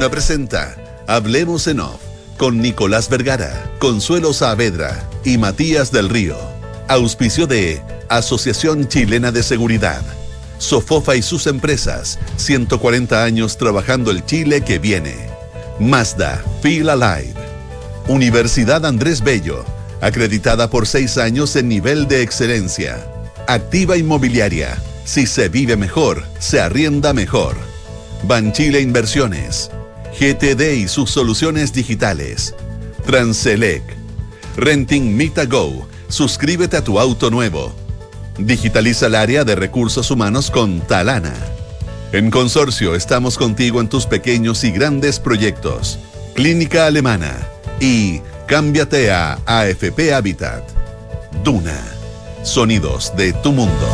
Duna presenta Hablemos en Off con Nicolás Vergara, Consuelo Saavedra y Matías del Río. Auspicio de Asociación Chilena de Seguridad. Sofofa y sus empresas, 140 años trabajando el Chile que viene. Mazda, Feel Alive. Universidad Andrés Bello, acreditada por seis años en nivel de excelencia. Activa Inmobiliaria, si se vive mejor, se arrienda mejor. Banchile Inversiones, GTD y sus soluciones digitales. Transelec, Renting Mita Go, suscríbete a tu auto nuevo. Digitaliza el área de recursos humanos con Talana. En Consorcio estamos contigo en tus pequeños y grandes proyectos. Clínica Alemana y cámbiate a AFP Habitat. Duna. Sonidos de tu mundo.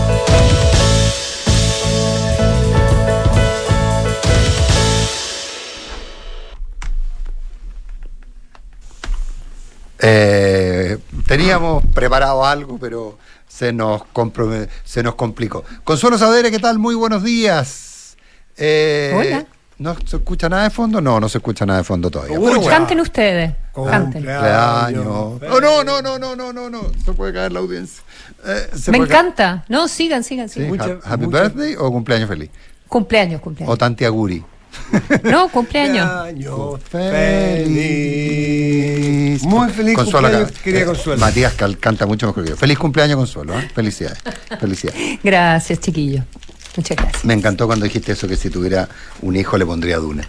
Eh, teníamos preparado algo, pero se nos, se nos complicó. Consuelo Sadere, ¿qué tal? Muy buenos días. Eh, Hola. ¿No se escucha nada de fondo? No, no se escucha nada de fondo todavía. Canten ustedes. Canten. Cumpleaños. Oh, no, no, no, no, no, no, no. Se puede caer la audiencia. Eh, Me encanta. No, sigan, sigan, sigan. ¿Happy birthday o cumpleaños feliz? Cumpleaños, cumpleaños. O Tanti Aguri. No, cumpleaños. feliz. Muy feliz Consuelo cumpleaños, quería eh, Consuelo. Matías canta mucho mejor que yo. Feliz cumpleaños, Consuelo. ¿eh? Felicidades. Felicidades. Gracias, chiquillo. Muchas gracias. Me encantó cuando dijiste eso, que si tuviera un hijo le pondría Duna.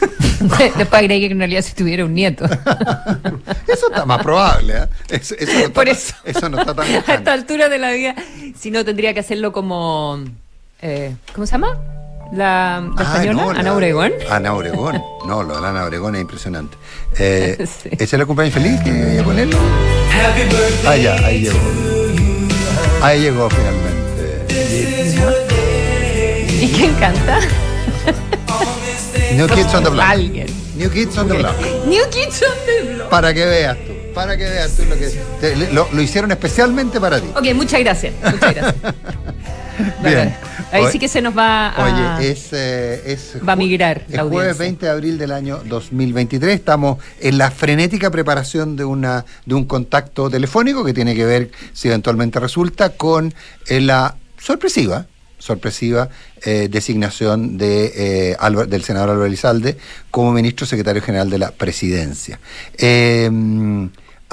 Después agregué que en realidad si tuviera un nieto. eso está más probable. ¿eh? Eso, no Por eso. Eso no está tan. A esta altura de la vida, si no, tendría que hacerlo como. Eh, ¿Cómo se llama? La, ah, española, Ana Obregón. Ana Obregón. No, lo de Ana Obregón es impresionante. Eh, ¿Ese es el cumpleaños feliz que voy a ponerlo? Ah, ya, ahí llegó. Ahí llegó finalmente. ¿Y quién canta? New Kids on the Block. Alguien. New Kids on the Block. New Kids on the Block. Para que veas tú. Para que veas tú lo que. lo, lo hicieron especialmente para ti. Ok, muchas gracias. Muchas gracias. Bien. Ahí sí que se nos va a. Oye, es. Eh, va a migrar. El jueves 20 de abril del año 2023. Estamos en la frenética preparación de, una, de un contacto telefónico que tiene que ver, si eventualmente resulta, con eh, la sorpresiva sorpresiva eh, designación de, del senador Álvaro Elizalde como ministro secretario general de la presidencia.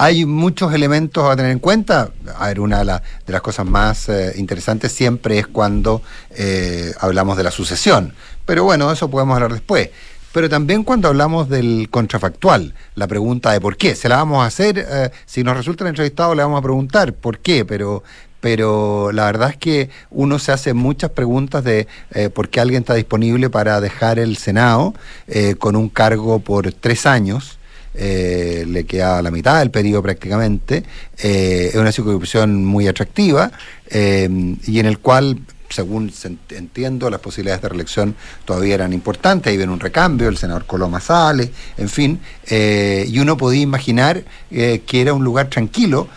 Hay muchos elementos a tener en cuenta. A ver, una de, las cosas más eh, interesantes siempre es cuando eh, hablamos de la sucesión. Pero bueno, eso podemos hablar después. Pero también cuando hablamos del contrafactual, la pregunta de por qué. Se la vamos a hacer, eh, si nos resulta el entrevistado le vamos a preguntar por qué, pero, pero la verdad es que uno se hace muchas preguntas de por qué alguien está disponible para dejar el Senado con un cargo por tres años eh, le queda la mitad del periodo prácticamente, eh, es una circunscripción muy atractiva eh, y en el cual según entiendo, las posibilidades de reelección todavía eran importantes, ahí ven un recambio, el senador Coloma sale, en fin, y uno podía imaginar que era un lugar tranquilo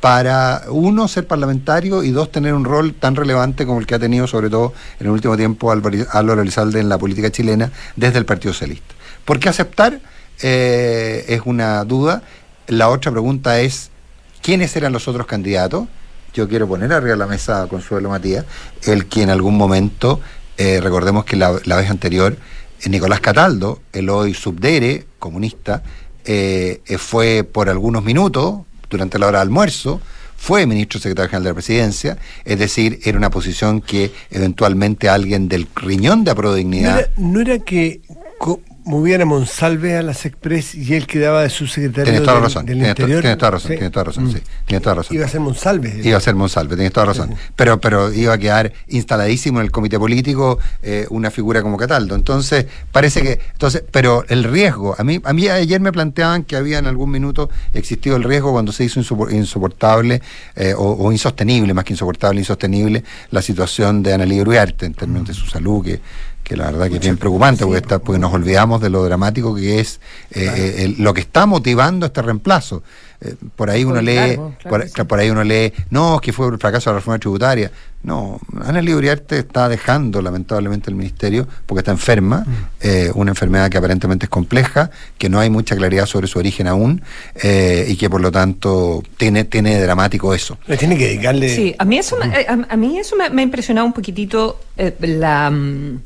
para, uno, ser parlamentario y dos, tener un rol tan relevante como el que ha tenido, sobre todo en el último tiempo, Álvaro Elizalde en la política chilena desde el Partido Socialista. ¿Por qué aceptar? Eh, es una duda. La otra pregunta es, ¿quiénes eran los otros candidatos? Yo quiero poner arriba de la mesa a Consuelo Matías, el que en algún momento, eh, recordemos que la, vez anterior, eh, Nicolás Cataldo, el hoy subdere, comunista, fue por algunos minutos, durante la hora de almuerzo, fue ministro secretario general de la presidencia, es decir, era una posición que eventualmente alguien del riñón de Aprodignidad... No no era que movían a Monsalve a las Express y él quedaba de subsecretario toda razón, del, interior. Tienes toda razón, tienes toda razón, sí. Mm. Tienes toda razón. Iba a ser Monsalve. Iba a ser Monsalve, tienes toda razón. Pero, pero iba a quedar instaladísimo en el comité político eh, una figura como Cataldo. Entonces, parece que. entonces Pero el riesgo, a mí, a mí ayer me planteaban que había en algún minuto existido el riesgo cuando se hizo insoportable eh, o, insostenible, más que insoportable, insostenible, la situación de Ana Uriarte en términos de su salud, que que la verdad que es bien preocupante, porque, porque nos olvidamos de lo dramático que es eh, eh, lo que está motivando este reemplazo. eh, por ahí uno lee, por, ahí uno lee, no, que fue el fracaso de la reforma tributaria. No, Ana Uriarte está dejando lamentablemente el ministerio porque está enferma, mm. eh, una enfermedad que aparentemente es compleja, que no hay mucha claridad sobre su origen aún eh, y que por lo tanto tiene, tiene dramático eso. Le tiene que dedicarle. Sí, a mí eso, me, a, mí eso me, ha impresionado un poquitito la. Mm,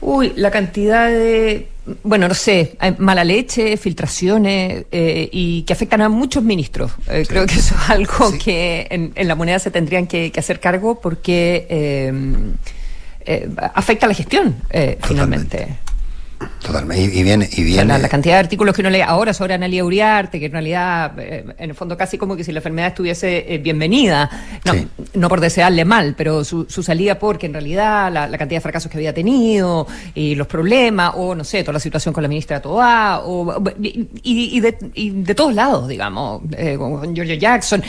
uy, la cantidad de bueno, no sé, mala leche, filtraciones eh, y que afectan a muchos ministros. Eh, creo que eso es algo que en, la moneda se tendrían que, hacer cargo porque eh, afecta a la gestión, finalmente. Totalmente. Y, viene. Y viene... la, cantidad de artículos que uno lee ahora sobre Analia Uriarte, que en realidad, eh, en el fondo, casi como que si la enfermedad estuviese eh, bienvenida. No, no por desearle mal, pero su, salida porque en realidad la, cantidad de fracasos que había tenido y los problemas, o no sé, toda la situación con la ministra Toa, o, y, de, todos lados, digamos, eh, con, Giorgio Jackson.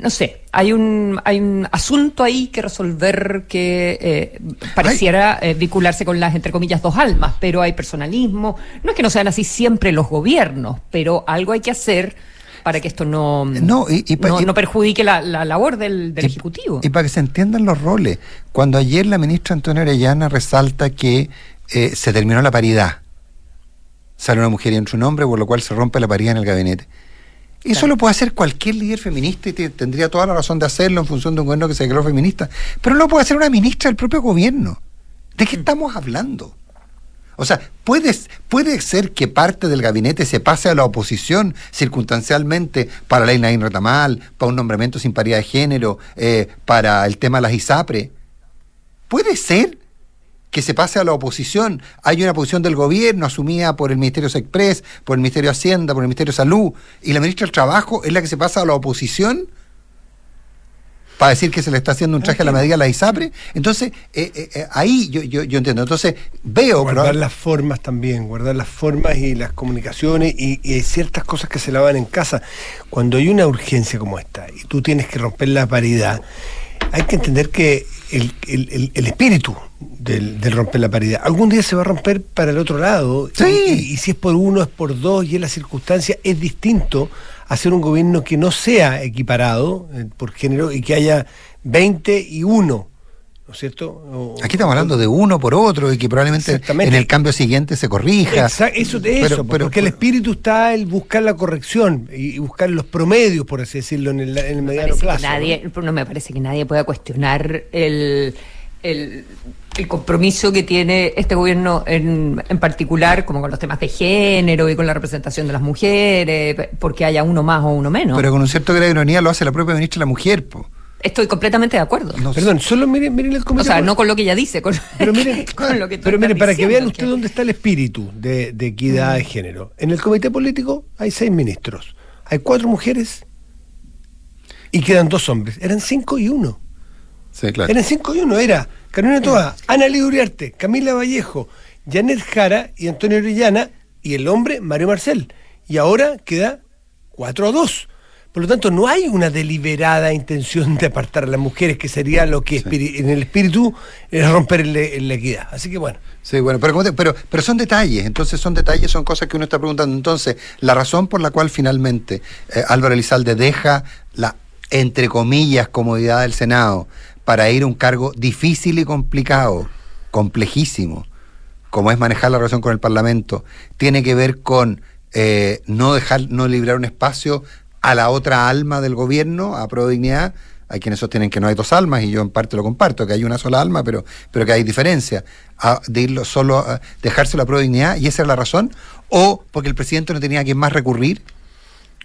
no sé, hay un, hay un asunto ahí que resolver que pareciera vincularse con las, entre comillas, dos almas, pero hay personalismo. No es que no sean así siempre los gobiernos, pero algo hay que hacer para que esto no, no, no, perjudique la, labor del, Ejecutivo. Y para que se entiendan los roles. Cuando ayer la ministra Antonia Orellana resalta que eh, se terminó la paridad, sale una mujer y entra un hombre, por lo cual se rompe la paridad en el gabinete. Eso lo puede hacer cualquier líder feminista y tendría toda la razón de hacerlo en función de un gobierno que se declaró feminista. Pero no lo puede hacer una ministra del propio gobierno. ¿De qué mm. estamos hablando? O sea, puede, puede ser que parte del gabinete se pase a la oposición circunstancialmente para la Inaín Retamal, para un nombramiento sin paridad de género, eh, para el tema de las ISAPRE. Puede ser que se pase a la oposición. Hay una posición del gobierno asumida por el Ministerio Sexpress, por el Ministerio de Hacienda, por el Ministerio de Salud, y la ministra del Trabajo es la que se pasa a la oposición para decir que se le está haciendo un traje a la medida a la ISAPRE. Entonces, eh, eh, eh, ahí yo, yo, yo, entiendo. Entonces, veo... Guardar las formas también, guardar las formas y las comunicaciones y, ciertas cosas que se lavan en casa. Cuando hay una urgencia como esta y tú tienes que romper la paridad, hay que entender que el, espíritu del, romper la paridad. Algún día se va a romper para el otro lado. Y, y, si es por uno, es por dos, y en las circunstancias es distinto hacer un gobierno que no sea equiparado eh, por género y que haya 20 y 1. ¿No es cierto? Aquí estamos hablando de uno por otro y que probablemente en el cambio siguiente se corrija. eso de eso, porque el espíritu está el buscar la corrección y buscar los promedios, por así decirlo, en el, mediano plazo. Nadie, ¿no? me parece que nadie pueda cuestionar el el, compromiso que tiene este gobierno en, en, particular, como con los temas de género y con la representación de las mujeres, porque haya uno más o uno menos. Pero con un cierto grado de ironía lo hace la propia ministra de la Mujer, Estoy completamente de acuerdo. perdón, solo miren, miren el comité. O sea, no con lo que ella dice, con, pero miren, lo que Pero miren, para que vean ustedes dónde está el espíritu de, equidad de género. En el comité político hay seis ministros. Hay cuatro mujeres y quedan dos hombres. Eran cinco y uno. Eran cinco y uno, era Carolina Toa, Ana Uriarte, Camila Vallejo, Janet Jara y Antonio Orellana, y el hombre Mario Marcel. Y ahora queda 4 a 2. Por lo tanto, no hay una deliberada intención de apartar a las mujeres, que sería lo que en el espíritu es romper la equidad. Así que bueno. Sí, bueno, pero, pero, pero son detalles, entonces son detalles, son cosas que uno está preguntando. Entonces, la razón por la cual finalmente eh, Álvaro Elizalde deja la, entre comillas, comodidad del Senado para ir a un cargo difícil y complicado, complejísimo, como es manejar la relación con el Parlamento, tiene que ver con eh, no dejar, no librar un espacio a la otra alma del gobierno, a Pro Dignidad. Hay quienes sostienen que no hay dos almas y yo en parte lo comparto, que hay una sola alma, pero, pero que hay diferencia. de irlo solo, a dejárselo a Pro Dignidad y esa es la razón, o porque el presidente no tenía a quien más recurrir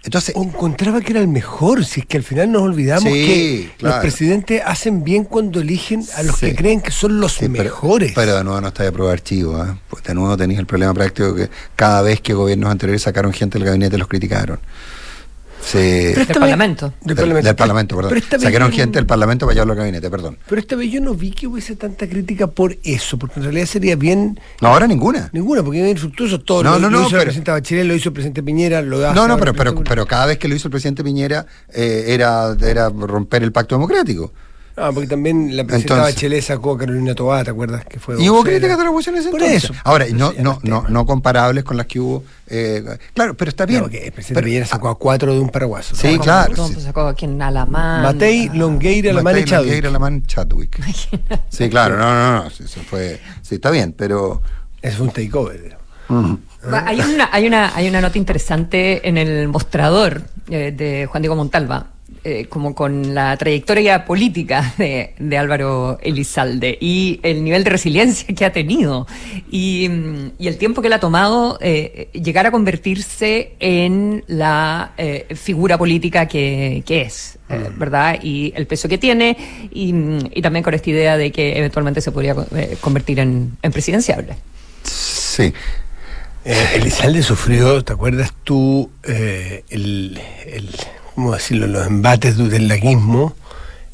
entonces, o encontraba que era el mejor, si es que al final nos olvidamos que los presidentes hacen bien cuando eligen a los que creen que son los mejores. Pero, de nuevo no está de prueba archivo, ¿eh? pues de nuevo tenéis el problema práctico que cada vez que gobiernos anteriores sacaron gente del gabinete los criticaron. Del Parlamento. Del, Parlamento, perdón. Sacaron gente del Parlamento para llevarlo al gabinete, perdón. Pero esta vez yo no vi que hubiese tanta crítica por eso, porque en realidad sería bien. No, ahora ninguna. Ninguna, porque es infructuoso todo. No, lo, no, lo hizo el presidente Bachelet, lo hizo el presidente Piñera, lo No, no, pero, pero, cada vez que lo hizo el presidente Piñera eh, era, era romper el pacto democrático. Ah, porque también la presidenta Bachelet sacó a Carolina Tobá, ¿te acuerdas? Que fue y hubo críticas de la oposición ese Por eso. Ahora, no, no, no, no comparables con las que hubo. Eh, claro, pero está bien. el presidente Piñera sacó a cuatro de un paraguaso. Sí, claro. Sacó a quien Alamán. Matei, Longueira, Alamán y Chadwick. Longueira, Alamán, Chadwick. sí, claro, no, no, no. Eso fue. Sí, está bien, pero. Es un takeover. Hay una, hay, una, hay una nota interesante en el mostrador eh, de Juan Diego Montalva eh, como con la trayectoria política de, Álvaro Elizalde y el nivel de resiliencia que ha tenido y, el tiempo que le ha tomado eh, llegar a convertirse en la eh, figura política que, es, mm. ¿verdad? Y el peso que tiene y, también con esta idea de que eventualmente se podría convertir en, presidenciable. Sí. Elizalde sufrió, ¿te acuerdas tú, el ¿cómo decirlo?, los embates del laguismo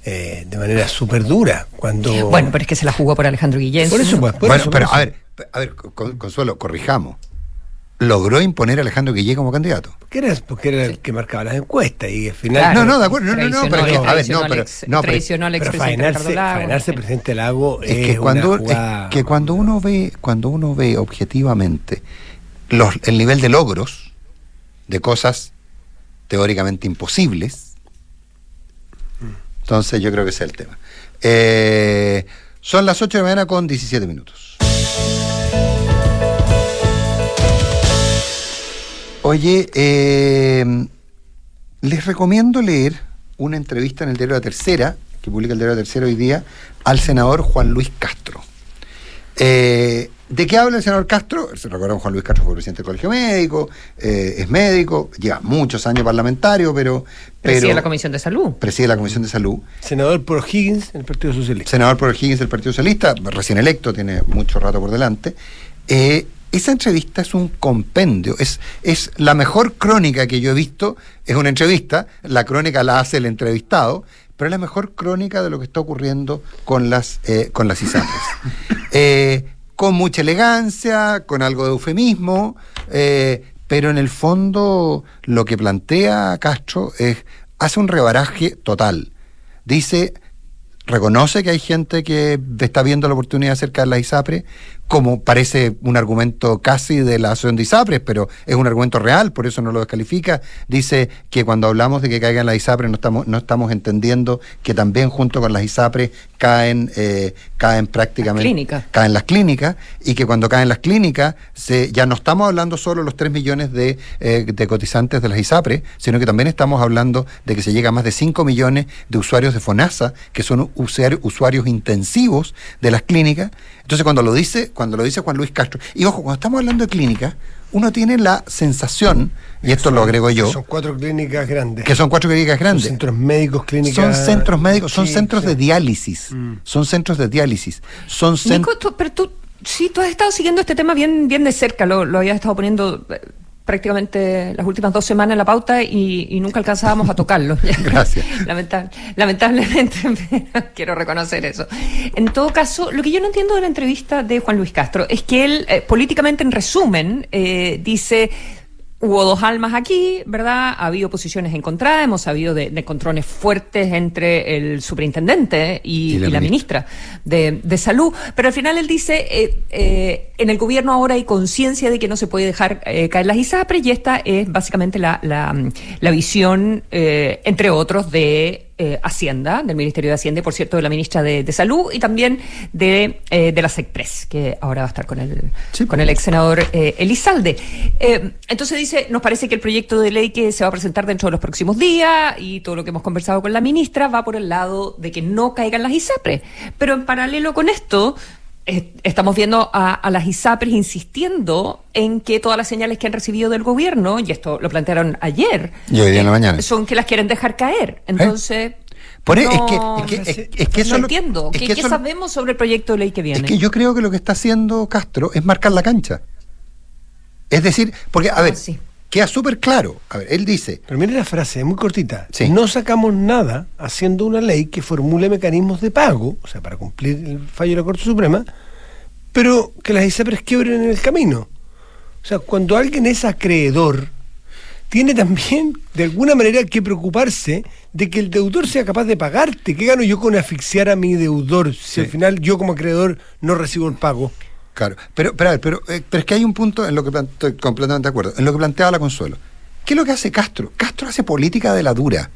eh, de manera súper dura. Cuando... Bueno, pero es que se la jugó por Alejandro Guillén. Por eso, pues, bueno, pero a ver, a ver, Consuelo, corrijamos. Logró imponer a Alejandro Guillén como candidato. Porque era, porque era el que marcaba las encuestas y al final. no, no, de acuerdo, no, no, no, pero a ver, no, pero. No, traicionó al expresidente Lago. presidente Lago es, que cuando, es que cuando uno ve, cuando uno ve objetivamente los, el nivel de logros de cosas teóricamente imposibles. Entonces yo creo que ese es el tema. Eh, son las 8 de la mañana con 17 minutos. Oye, eh, les recomiendo leer una entrevista en el diario La Tercera, que publica el diario La Tercera hoy día, al senador Juan Luis Castro. Eh, ¿De qué habla el senador Castro? Se recuerda Juan Luis Castro fue presidente del Colegio Médico, eh, es médico, lleva muchos años parlamentario, pero, Preside la Comisión de Salud. Preside la Comisión de Salud. Senador por Higgins del Partido Socialista. Senador por Higgins del Partido Socialista, recién electo, tiene mucho rato por delante. Eh, esa entrevista es un compendio, es, es la mejor crónica que yo he visto, es una entrevista, la crónica la hace el entrevistado, pero es la mejor crónica de lo que está ocurriendo con las, eh, con las ISAPRES. eh, con mucha elegancia, con algo de eufemismo, eh, pero en el fondo lo que plantea Castro es, hace un rebaraje total. Dice, reconoce que hay gente que está viendo la oportunidad de acercar la ISAPRE, como parece un argumento casi de la asociación de ISAPRES, pero es un argumento real, por eso no lo descalifica. Dice que cuando hablamos de que caigan las ISAPRES no estamos, no estamos entendiendo que también junto con las ISAPRES caen, eh, caen prácticamente caen las clínicas y que cuando caen las clínicas se, ya no estamos hablando solo de los 3 millones de, eh, de cotizantes de las ISAPRES, sino que también estamos hablando de que se llega a más de 5 millones de usuarios de FONASA, que son usuarios intensivos de las clínicas. Entonces cuando lo dice cuando lo dice Juan Luis Castro. Y ojo, cuando estamos hablando de clínica, uno tiene la sensación, y esto lo agrego yo. Son cuatro clínicas grandes. Que son cuatro clínicas grandes. Son centros médicos, clínicas. Son centros médicos, son centros de diálisis. Mm. Son centros de diálisis. Son Nico, pero tú, sí, tú has estado siguiendo este tema bien, bien de cerca, lo, lo habías estado poniendo eh, prácticamente las últimas dos semanas en la pauta y, nunca alcanzábamos a tocarlo. Gracias. lamentablemente, quiero reconocer eso. En todo caso, lo que yo no entiendo de la entrevista de Juan Luis Castro es que él, eh, políticamente en resumen, eh, dice Hubo dos almas aquí, ¿verdad? Ha habido posiciones encontradas, hemos sabido de, controles fuertes entre el superintendente y, la, ministra, de, Salud, pero al final él dice, eh, eh, en el gobierno ahora hay conciencia de que no se puede dejar eh, caer las ISAPRES y esta es básicamente la, la visión, entre otros, de eh, Hacienda, del Ministerio de Hacienda y, por cierto, de la ministra de, Salud y también de, eh, de la SECPRES, que ahora va a estar con el, con el ex senador eh, Elizalde. entonces dice, nos parece que el proyecto de ley que se va a presentar dentro de los próximos días y todo lo que hemos conversado con la ministra va por el lado de que no caigan las ISAPRES. Pero en paralelo con esto, estamos viendo a, las ISAPRES insistiendo en que todas las señales que han recibido del gobierno, y esto lo plantearon ayer, y hoy día en la mañana. son que las quieren dejar caer. Entonces... Por es que, es que, eso no entiendo. ¿Qué, sabemos sobre el proyecto de ley que viene? Es que yo creo que lo que está haciendo Castro es marcar la cancha. Es decir, porque, a ah, ver, queda súper claro. A ver, él dice. Pero mire la frase, muy cortita. No sacamos nada haciendo una ley que formule mecanismos de pago, o sea, para cumplir el fallo de la Corte Suprema, pero que las ISAPRES quiebren en el camino. O sea, cuando alguien es acreedor, tiene también, de alguna manera, que preocuparse de que el deudor sea capaz de pagarte. ¿Qué gano yo con asfixiar a mi deudor si al final yo como acreedor no recibo el pago? Claro, pero, pero, pero, eh, pero es que hay un punto en lo que estoy completamente de acuerdo, en lo que planteaba la Consuelo. ¿Qué es lo que hace Castro? Castro hace política de la dura.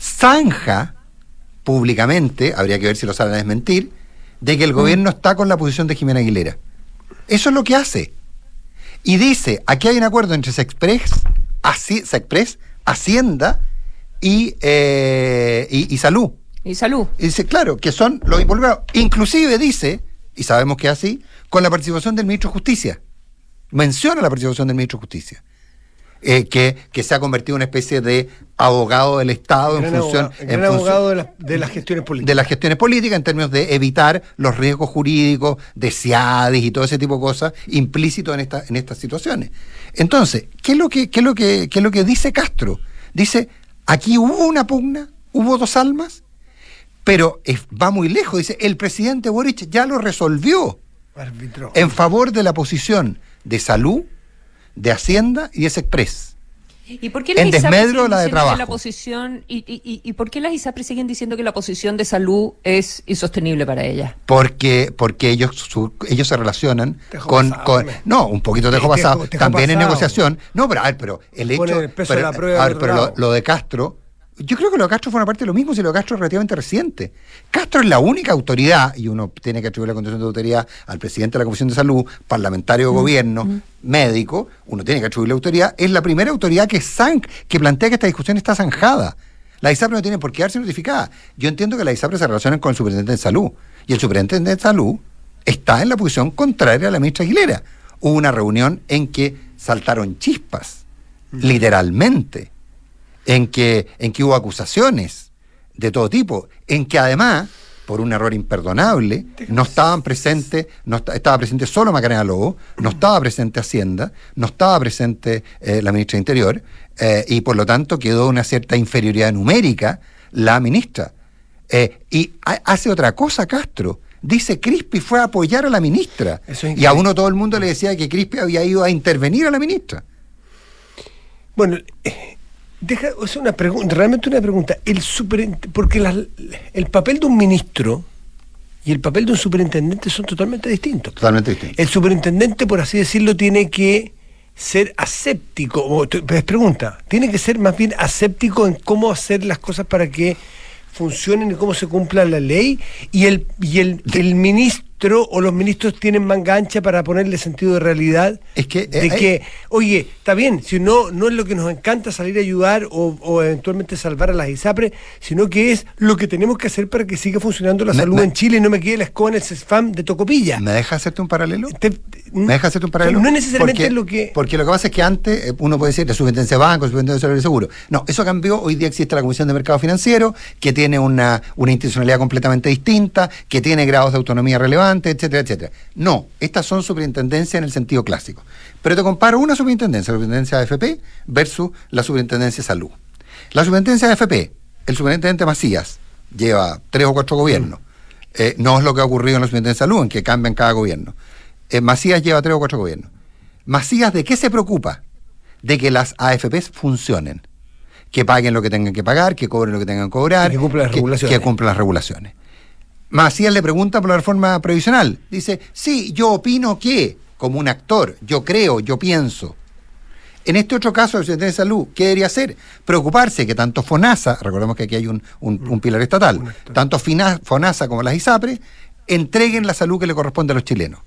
Zanja públicamente, habría que ver si lo saben desmentir, de que el mm. gobierno está con la posición de Jimena Aguilera. Eso es lo que hace. Y dice, aquí hay un acuerdo entre Sexpress, Sexpress Hacienda y, eh, y, Salud. Y Salud. Y dice, claro, que son los involucrados. Inclusive dice, y sabemos que es así, con la participación del ministro de Justicia. Menciona la participación del ministro de Justicia. Eh, que, que, se ha convertido en una especie de abogado del Estado en función. en abogado de, de, las gestiones políticas. De las gestiones políticas en términos de evitar los riesgos jurídicos de SIADIS y todo ese tipo de cosas implícitos en, esta, en estas situaciones. Entonces, ¿qué es, lo que, qué es lo que, qué es lo que dice Castro? Dice, aquí hubo una pugna, hubo dos almas, pero va muy lejos. Dice, el presidente Boric ya lo resolvió en favor de la posición de salud de Hacienda y es Express. ¿Y por qué las en desmedro la de trabajo. La posición, y, y, y, por qué las ISAPRES siguen diciendo que la posición de salud es insostenible para ellas? Porque, porque ellos, ellos se relacionan con, No, un poquito dejo pasado. también en negociación. No, pero, a ver, pero el hecho. pero, lo, de Castro yo creo que lo de Castro fue una parte de lo mismo, si lo de Castro es relativamente reciente. Castro es la única autoridad, y uno tiene que atribuir la condición de autoridad al presidente de la Comisión de Salud, parlamentario de mm, gobierno, mm. médico, uno tiene que atribuir la autoridad, es la primera autoridad que, que plantea que esta discusión está zanjada. La ISAPRE no tiene por qué darse notificada. Yo entiendo que la ISAPRE se relaciona con el superintendente de salud, y el superintendente de salud está en la posición contraria a la ministra Aguilera. Hubo una reunión en que saltaron chispas, mm. literalmente en que, en que hubo acusaciones de todo tipo, en que además, por un error imperdonable, no estaban presentes, no estaba presente solo Macarena Lobo, no estaba presente Hacienda, no estaba presente eh, la ministra de Interior, eh, y por lo tanto quedó una cierta inferioridad numérica la ministra. Eh, y hace otra cosa Castro. Dice Crispi fue a apoyar a la ministra. y a uno todo el mundo le decía que Crispi había ido a intervenir a la ministra. Bueno, Deja, es una pregunta, realmente una pregunta. El porque el papel de un ministro y el papel de un superintendente son totalmente distintos. Totalmente distintos. El superintendente, por así decirlo, tiene que ser aséptico. O, es pregunta, tiene que ser más bien aséptico en cómo hacer las cosas para que funcionen y cómo se cumpla la ley. Y el, y el, el ministro o los ministros tienen manga ancha para ponerle sentido de realidad es que, de eh, que, oye, está bien, si no, no es lo que nos encanta salir a ayudar o, eventualmente salvar a las ISAPRE, sino que es lo que tenemos que hacer para que siga funcionando la salud en Chile y no me quede la escoba en el CESFAM de Tocopilla. ¿Me deja hacerte un paralelo? ¿Me deja hacerte un paralelo? No necesariamente lo que... Porque lo que pasa es que antes eh, uno puede decir de subventencia de banco, subventencia de seguro. No, eso cambió. Hoy día existe la Comisión de Mercado Financiero, que tiene una, una institucionalidad completamente distinta, que tiene grados de autonomía relevantes etcétera, etcétera. No, estas son superintendencias en el sentido clásico. Pero te comparo una superintendencia, la superintendencia de AFP versus la superintendencia de salud. La superintendencia de AFP, el superintendente Macías, lleva tres o cuatro gobiernos. Eh, no es lo que ha ocurrido en la superintendencia de salud, en que cambian cada gobierno. Eh, Macías lleva tres o cuatro gobiernos. Macías, ¿de qué se preocupa? De que las AFPs funcionen que paguen lo que tengan que pagar, que cobren lo que tengan que cobrar, que cumplan las regulaciones. Que cumplan las regulaciones. Macías le pregunta por la reforma previsional. Dice, sí, yo opino que, como un actor, yo creo, yo pienso. En este otro caso del Secretario de Salud, ¿qué debería hacer? Preocuparse que tanto FONASA, recordemos que aquí hay un, un, pilar estatal, tanto FONASA como las ISAPRE, entreguen la salud que le corresponde a los chilenos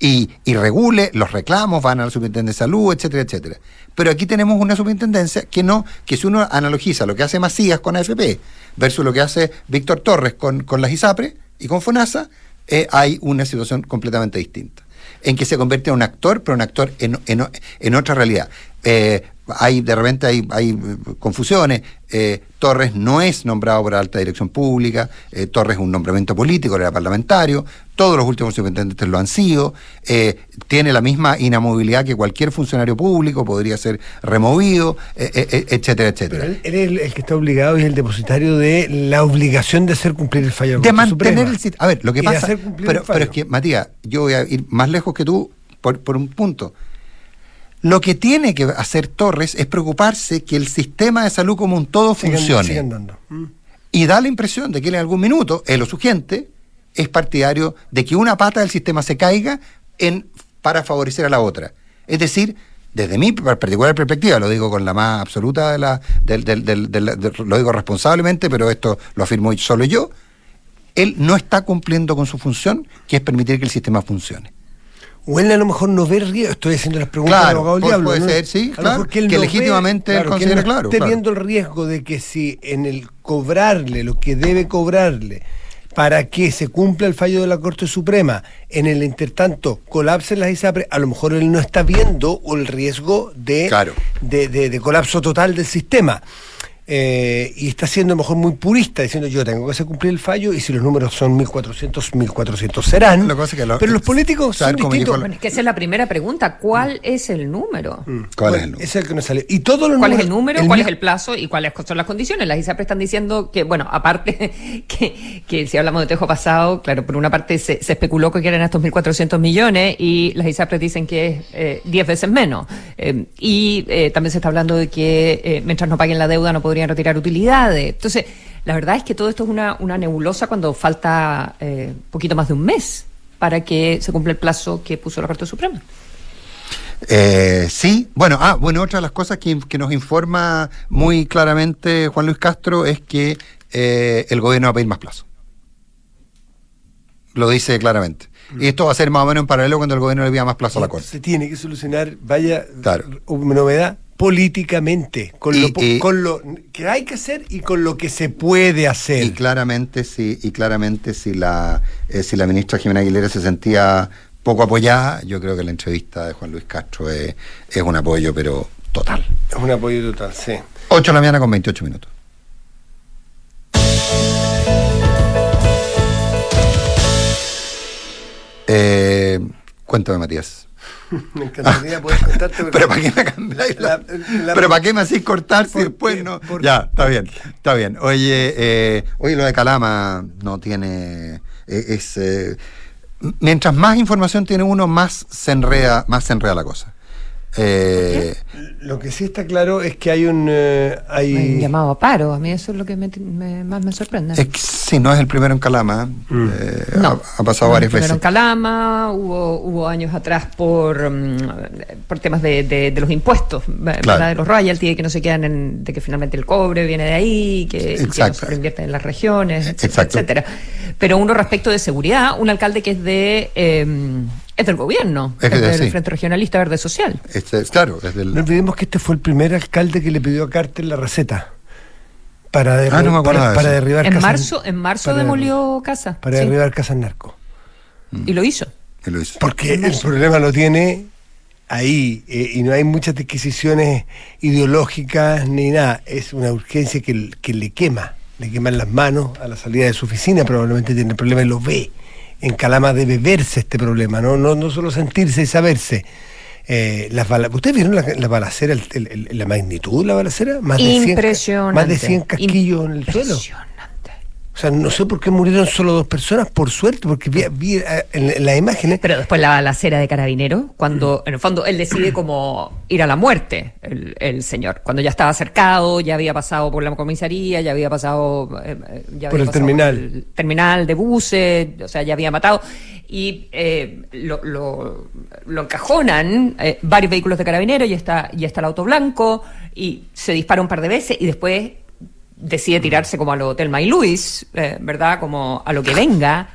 y, regule, los reclamos van a la Superintendencia de Salud, etcétera, etcétera. Pero aquí tenemos una superintendencia que no, que si uno analogiza lo que hace Macías con AFP versus lo que hace Víctor Torres con, con las ISAPRE y con FONASA, eh, hay una situación completamente distinta. En que se convierte en un actor, pero un actor en, en, en otra realidad. Eh, hay de repente hay, hay confusiones. Eh, Torres no es nombrado por la alta dirección pública, eh, Torres es un nombramiento político, era parlamentario, todos los últimos superintendentes lo han sido, eh, tiene la misma inamovilidad que cualquier funcionario público, podría ser removido, etcétera, etcétera. él, es el, que está obligado y el depositario de la obligación de hacer cumplir el fallo. De mantener el A ver, lo que pasa. Pero, pero es que, Matías, yo voy a ir más lejos que tú por, por un punto Lo que tiene que hacer Torres es preocuparse que el sistema de salud como un todo funcione. Mm. Y da la impresión de que en algún minuto, él o su gente, es partidario de que una pata del sistema se caiga en, para favorecer a la otra. Es decir, desde mi particular perspectiva, lo digo con la más absoluta de la, lo digo responsablemente, pero esto lo afirmo solo yo, él no está cumpliendo con su función, que es permitir que el sistema funcione. O él a lo mejor no ve riesgo, estoy haciendo las preguntas del abogado del diablo. Puede ser, sí, claro, que, legítimamente él considera claro. Esté viendo el riesgo de que si en el cobrarle lo que debe cobrarle para que se cumpla el fallo de la Corte Suprema, en el intertanto colapsen las ISAPRES, a lo mejor él no está viendo el riesgo de, de colapso total del sistema. Eh, y está siendo mejor muy purista, diciendo yo tengo que hacer cumplir el fallo y si los números son 1400, 1400 serán. pero los políticos son distintos. es que esa es la primera pregunta. ¿Cuál es el número? Mm. ¿Cuál es el número? Es el que no sale. ¿Y todos ¿Cuál es el número? ¿Cuál es el plazo? ¿Y cuáles son las condiciones? Las ISAPRES están diciendo que, bueno, aparte que, que si hablamos de tejo pasado, claro, por una parte se, especuló que eran estos 1.400 millones y las ISAPRES dicen que es 10 eh, veces menos. Eh, y también se está hablando de que mientras no paguen la deuda no podrían retirar utilidades. Entonces, la verdad es que todo esto es una, una nebulosa cuando falta eh, poquito más de un mes para que se cumpla el plazo que puso la Corte Suprema. Eh, sí, bueno, ah, bueno, otra de las cosas que, nos informa muy claramente Juan Luis Castro es que eh, el gobierno va a pedir más plazo. Lo dice claramente. Y esto va a ser más o menos en paralelo cuando el gobierno le pida más plazo a la Corte. Se tiene que solucionar, vaya novedad, políticamente, con, lo, con lo que hay que hacer y con lo que se puede hacer. Y claramente sí, y claramente si la, eh, si la ministra Jimena Aguilera se sentía poco apoyada, yo creo que la entrevista de Juan Luis Castro es, es un apoyo, pero total. Es un apoyo total, sí. 8 de la mañana con 28 minutos. Eh, cuéntame, Matías. me encantaría poder contarte. Pero, ¿para qué me cambiáis Pero ¿para qué me hacéis cortar si después no? Ya, está bien, está bien. Oye, eh, oye, lo de Calama no tiene. Eh, es. Eh, mientras más información tiene uno, más se enreda, más se enreda la cosa. Eh, lo que sí está claro es que hay un eh, hay... llamado a paro. A mí eso es lo que más me sorprende. Es sí, no es el primero en Calama. Mm. Eh, ha, pasado varias veces. Primero en Calama, hubo, hubo años atrás por, mm, por temas de, de, los impuestos, de los royalties, que no se quedan en, de que finalmente el cobre viene de ahí, que, que no se reinvierte en las regiones, etcétera, Pero uno respecto de seguridad, un alcalde que es de em, es del gobierno, es, del Frente Regionalista Verde Social. Este, claro, es del... No olvidemos que este fue el primer alcalde que le pidió a Carter la receta. Para, ah, para, derribar en marzo En marzo demolió casa. Para derribar casas narco. Mm. Y lo hizo. Porque el problema lo tiene ahí eh, y no hay muchas disquisiciones ideológicas ni nada. Es una urgencia que, que le quema, le queman las manos a la salida de su oficina. Probablemente tiene el problema y lo ve en Calama debe verse este problema, no, no, no solo sentirse y saberse. Eh, las ¿Ustedes vieron la, balacera, la magnitud de la balacera? Más de 100, más de 100 casquillos en el suelo. O sea, no sé por qué murieron solo dos personas, por suerte, porque vi, eh, en, las imágenes. Pero después la balacera de carabinero, cuando en el fondo él decide como ir a la muerte, el, señor. Cuando ya estaba cercado, ya había pasado por la comisaría, ya había pasado. Eh, eh, por el terminal. el terminal de buses, o sea, ya había matado. Y lo, lo, encajonan varios vehículos de carabinero, y está, y está el auto blanco, y se dispara un par de veces, y después decide tirarse como al Hotel May Luis, eh, ¿verdad? Como a lo que venga.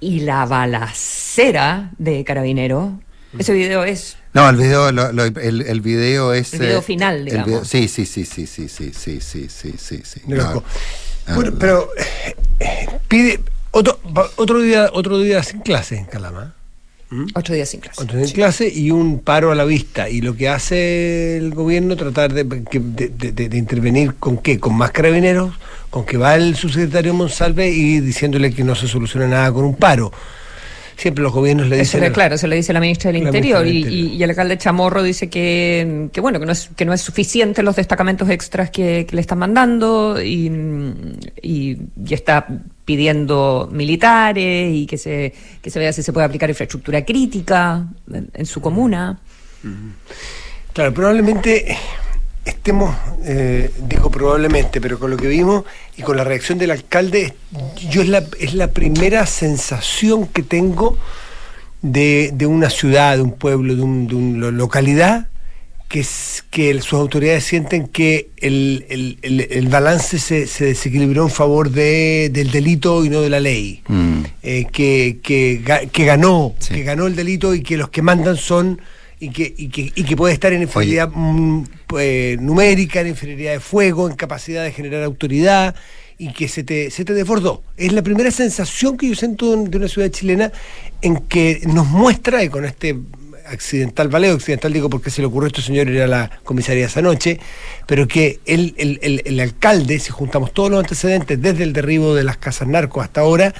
Y la balacera de Carabinero, ese video es... No, el video, el, el, video es... El video eh, final, digamos. sí, sí, sí, sí, sí, sí, sí, sí, sí, sí, sí. bueno, pero eh, pide otro, otro día, otro día sin clase en Calama. ¿Mm? Ocho días sin clase. Ocho días sin clase y un paro a la vista. Y lo que hace el gobierno tratar de, de, intervenir con qué? Con más carabineros, con que va el subsecretario Monsalve y diciéndole que no se soluciona nada con un paro. Siempre los gobiernos le dicen. claro, se le dice a la ministra del Interior, y, el alcalde Chamorro dice que, que, bueno, que no es, que no es suficiente los destacamentos extras que, le están mandando y, y, y está pidiendo militares y que se, que se vea si se puede aplicar infraestructura crítica en, su comuna. Claro, probablemente estemos, eh, digo probablemente, pero con lo que vimos y con la reacción del alcalde, yo es la, es la primera sensación que tengo de, una ciudad, de un pueblo, de, una localidad, que, que sus autoridades sienten que el, balance se, se, desequilibró en favor de, del delito y no de la ley, mm. eh, que, que, ganó, que ganó el delito y que los que mandan son y que, y que, y que puede estar en inferioridad mm, pues, numérica, en inferioridad de fuego, en capacidad de generar autoridad y que se te, se te desbordó. Es la primera sensación que yo siento de una ciudad chilena en que nos muestra, y con este accidental valeo, accidental digo porque se le ocurrió a este señor ir a la comisaría esa noche, pero que el, el, el, alcalde, si juntamos todos los antecedentes, desde el derribo de las casas narcos hasta ahora,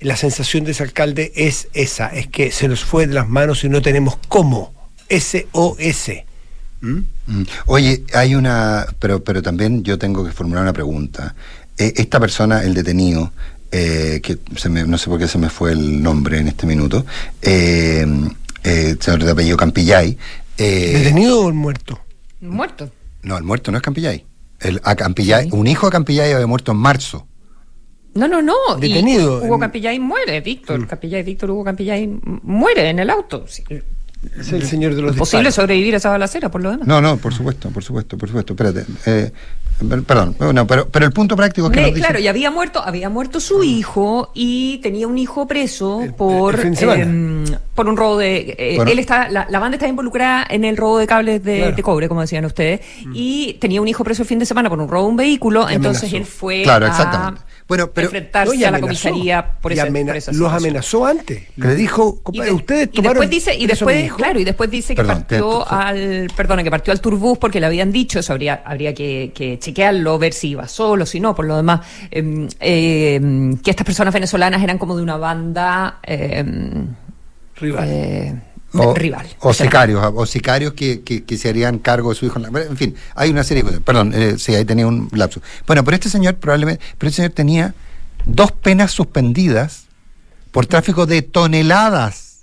la sensación de ese alcalde es esa, es que se nos fue de las manos y no tenemos cómo SOS. ¿Mm? ¿Mm? Oye, hay una, pero, pero también yo tengo que formular una pregunta. E, esta persona, el detenido, eh, que no sé por qué se me fue el nombre en este minuto, eh, eh, señor de apellido Campillay. Eh, ¿Detenido o el muerto? Muerto. No, el muerto no es Campillay. El, a Campillay Un hijo de Campillay había muerto en marzo. No, no, no. Detenido. Hugo Campillay muere, Víctor. Mm. Campillay, Víctor Hugo Campillay muere en el auto. Es el señor de los ¿Posible sobrevivir a esa balacera, por lo demás? No, no, por supuesto, por supuesto, por supuesto. Espérate. Eh, perdón, pero, pero el punto práctico es que. claro, y había muerto, había muerto su hijo y tenía un hijo preso por, em, por un robo de. Eh, él está, la, banda está involucrada en el robo de cables de, cobre, como decían ustedes, mm. y tenía un hijo preso el fin de semana por un robo de un vehículo, entonces él fue. Claro, exactamente. Bueno, pero enfrentarse a la comisaría por, ese, Los amenazó antes. Le dijo, ustedes tomaron. Y después dice, y después, claro, y después dice que partió al, perdón, que partió al turbús porque le habían dicho, eso habría, habría que, chequearlo, ver si iba solo, si no, por lo demás, em, em, que estas personas venezolanas eran como de una banda em, rival. O, rival. O sicarios, o sicarios que, se harían cargo de su hijo. En fin, hay una serie de cosas. Perdón, eh, sí, ahí tenía un lapso. Bueno, pero este señor probablemente, pero este señor tenía dos penas suspendidas por tráfico de toneladas,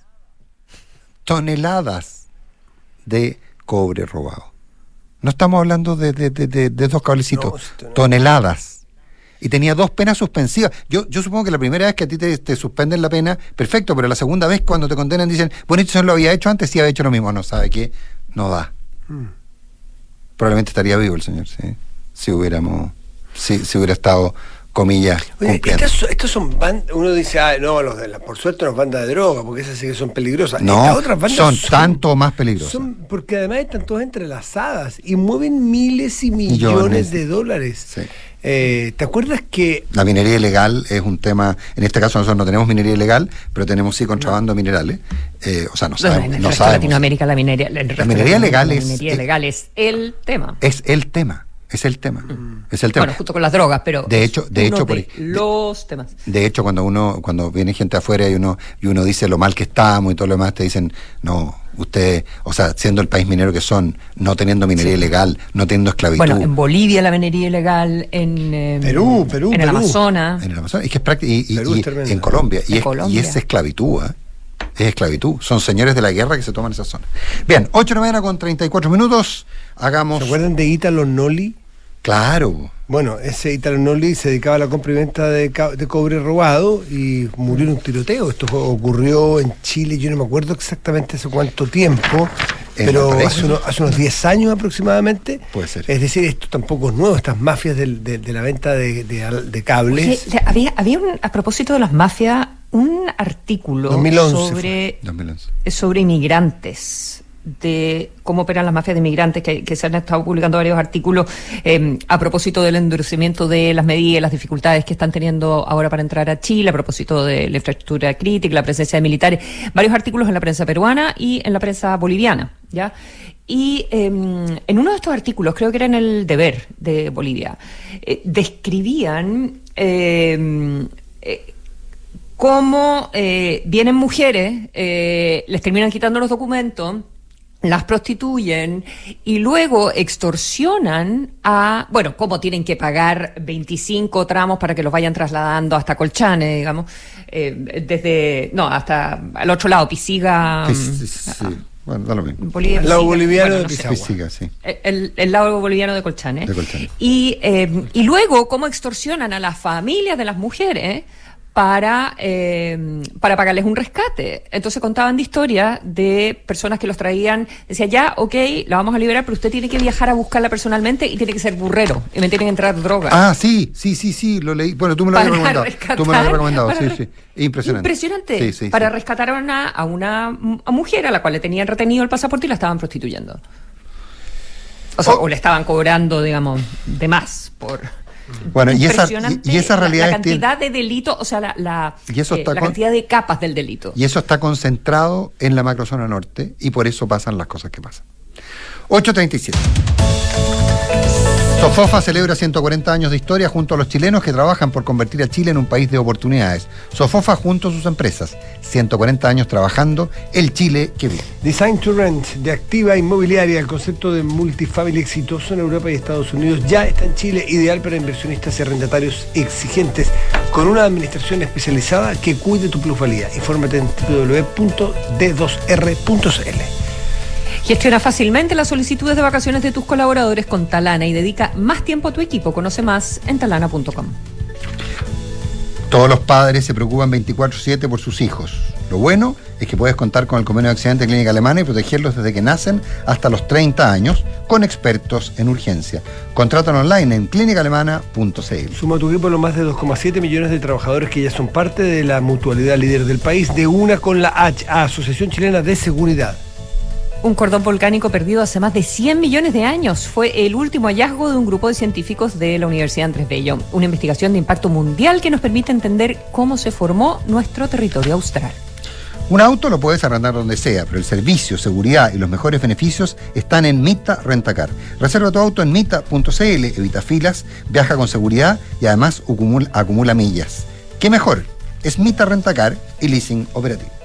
toneladas de cobre robado. No estamos hablando de, de, dos cablecitos, toneladas y tenía dos penas suspensivas. Yo, yo supongo que la primera vez que a ti te, suspenden la pena, perfecto, pero la segunda vez cuando te condenan dicen, bueno, esto lo había hecho antes, sí había hecho lo mismo. No, ¿sabe qué? No da. Hmm. Probablemente estaría vivo el señor, sí. Si hubiéramos, si, si hubiera estado comillas. estos, son bandas, uno dice, ah, no, los de la, por suerte las bandas de droga, porque esas sí que son peligrosas. No, otras bandas son, tanto más peligrosas. Son, porque además están todas entrelazadas y mueven miles y millones, de dólares. Sí. Eh, ¿Te acuerdas que... La minería ilegal es un tema, en este caso nosotros no tenemos minería ilegal, pero tenemos sí contrabando minerales. Eh, o sea, no sabemos. en Latinoamérica la minería, la minería legal es... minería legal es el tema. Es el tema. Es el tema. Mm. Es el tema. Bueno, justo con las drogas, pero. De hecho, de hecho, por, los temas. De hecho, cuando uno, cuando viene gente afuera y uno, y uno dice lo mal que estamos y todo lo demás, te dicen, no, ustedes, o sea, siendo el país minero que son, no teniendo minería ilegal, no teniendo esclavitud. Bueno, en Bolivia la minería ilegal, en em, Perú, Perú, en el Amazonas. En el Amazonas, es que es práctico, y, en Colombia, y, es, y es esclavitud, ¿eh? Es esclavitud. Son señores de la guerra que se toman esa zona. Bien, 8 de con 34 minutos. Hagamos. ¿Se acuerdan de Italo Noli? Claro. Bueno, ese Italo Noli se dedicaba a la compra y venta de, cobre robado y murió en un tiroteo. Esto ocurrió en Chile, yo no me acuerdo exactamente hace cuánto tiempo, pero hace, unos 10 años aproximadamente. Puede ser. Es decir, esto tampoco es nuevo, estas mafias de, la venta de, cables. había, había un, a propósito de las mafias, un artículo sobre, sobre inmigrantes de cómo operan las mafias de inmigrantes, que, se han estado publicando varios artículos em, a propósito del endurecimiento de las medidas, las dificultades que están teniendo ahora para entrar a Chile, a propósito de la infraestructura crítica, la presencia de militares, varios artículos en la prensa peruana y en la prensa boliviana, ¿ya? Y em, en uno de estos artículos, creo que era en el Deber de Bolivia, eh, describían em, eh, cómo eh, vienen mujeres, les terminan quitando los documentos, las prostituyen y luego extorsionan a, bueno, como tienen que pagar 25 tramos para que los vayan trasladando hasta Colchane, digamos, eh, desde, no, hasta al otro lado, Pisiga. Mm, Bueno, da lo mismo. el lado boliviano de Pisagua. sí. el, el, lado boliviano de Colchane. De Y, eh, y luego, ¿cómo extorsionan a las familias de las mujeres? Para, eh, para pagarles un rescate. Entonces contaban de historias de personas que los traían, decía ya, ok, la vamos a liberar, pero usted tiene que viajar a buscarla personalmente y tiene que ser burrero y me tienen que entrar drogas. Ah, sí, sí, sí, sí, lo leí. Bueno, tú me lo habías recomendado. Tú me lo habías recomendado, sí, sí. Impresionante. Impresionante. Sí, para rescatar a una, a una mujer a la cual le tenían retenido el pasaporte y la estaban prostituyendo. O sea, oh. o le estaban cobrando, digamos, de más por... Bueno, y esa, y, esa realidad. La, cantidad de delito, o sea, la, la, eh, cantidad de capas del delito. Y eso está concentrado en la macrozona norte y por eso pasan las cosas que pasan. 837. Sofofa celebra 140 años de historia junto a los chilenos que trabajan por convertir a Chile en un país de oportunidades. Sofofa junto a sus empresas. 140 años trabajando el Chile que vive. Design to Rent de activa inmobiliaria, el concepto de multifamily exitoso en Europa y Estados Unidos ya está en Chile, ideal para inversionistas y arrendatarios exigentes, con una administración especializada que cuide tu plusvalía. Infórmate en www.d2r.cl. Gestiona fácilmente las solicitudes de vacaciones de tus colaboradores con Talana y dedica más tiempo a tu equipo. Conoce más en talana.com. Todos los padres se preocupan 24/7 por sus hijos. Lo bueno es que puedes contar con el convenio de accidente clínica alemana y protegerlos desde que nacen hasta los 30 años con expertos en urgencia. Contratan online en clínicaalemana.cl. Suma tu equipo los más de 2,7 millones de trabajadores que ya son parte de la mutualidad líder del país, de una con la H, Asociación Chilena de Seguridad. Un cordón volcánico perdido hace más de 100 millones de años fue el último hallazgo de un grupo de científicos de la Universidad Andrés Bello. Una investigación de impacto mundial que nos permite entender cómo se formó nuestro territorio austral. Un auto lo puedes arrendar donde sea, pero el servicio, seguridad y los mejores beneficios están en Mita Rentacar. Reserva tu auto en mita.cl, evita filas, viaja con seguridad y además acumula, millas. ¿Qué mejor? Es Mita Rentacar y Leasing Operativo.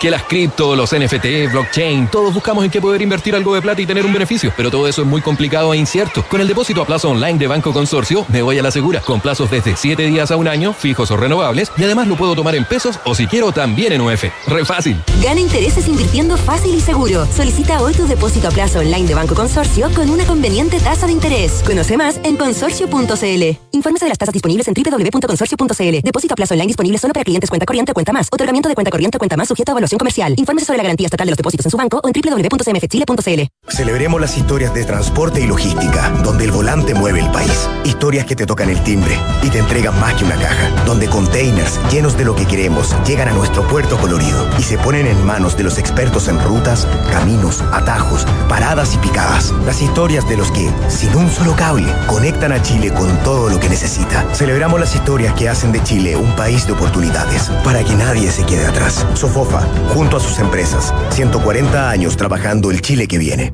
Que las cripto, los NFT, blockchain, todos buscamos en qué poder invertir algo de plata y tener un beneficio, pero todo eso es muy complicado e incierto. Con el depósito a plazo online de Banco Consorcio, me voy a la segura, con plazos desde 7 días a un año, fijos o renovables, y además lo puedo tomar en pesos o si quiero también en UF. Re fácil. Gana intereses invirtiendo fácil y seguro. Solicita hoy tu depósito a plazo online de Banco Consorcio con una conveniente tasa de interés. Conoce más en consorcio.cl. Infórmese de las tasas disponibles en www.consorcio.cl. Depósito a plazo online disponible solo para clientes cuenta corriente cuenta más. Otorgamiento de cuenta corriente cuenta más sujeto a comercial. Infórmese sobre la garantía estatal de los depósitos en su banco o en www.cmfchile.cl. Celebremos las historias de transporte y logística, donde el volante mueve el país. Historias que te tocan el timbre y te entregan más que una caja, donde containers llenos de lo que queremos llegan a nuestro puerto colorido y se ponen en manos de los expertos en rutas, caminos, atajos, paradas y picadas. Las historias de los que, sin un solo cable, conectan a Chile con todo lo que necesita. Celebramos las historias que hacen de Chile un país de oportunidades, para que nadie se quede atrás. Sofofa, junto a sus empresas. 140 años trabajando el Chile que viene.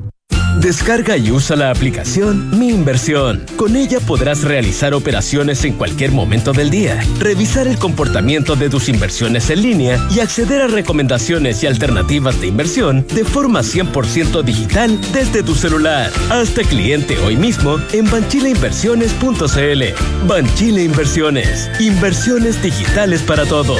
Descarga y usa la aplicación Mi Inversión. Con ella podrás realizar operaciones en cualquier momento del día, revisar el comportamiento de tus inversiones en línea y acceder a recomendaciones y alternativas de inversión de forma 100% digital desde tu celular. Hazte cliente hoy mismo en banchileinversiones.cl. Banchile Inversiones. Inversiones digitales para todos.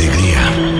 Es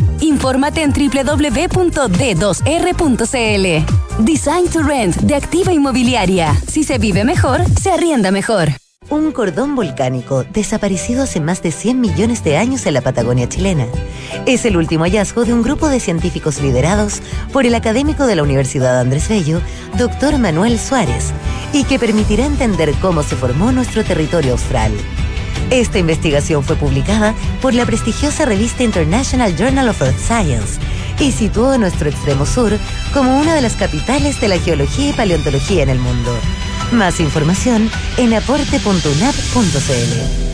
Infórmate en www.d2r.cl. Design to Rent de Activa Inmobiliaria. Si se vive mejor, se arrienda mejor. Un cordón volcánico desaparecido hace más de 100 millones de años en la Patagonia chilena. Es el último hallazgo de un grupo de científicos liderados por el académico de la Universidad Andrés Bello, doctor Manuel Suárez, y que permitirá entender cómo se formó nuestro territorio austral. Esta investigación fue publicada por la prestigiosa revista International Journal of Earth Science y situó nuestro extremo sur como una de las capitales de la geología y paleontología en el mundo. Más información en aporte.unap.cl.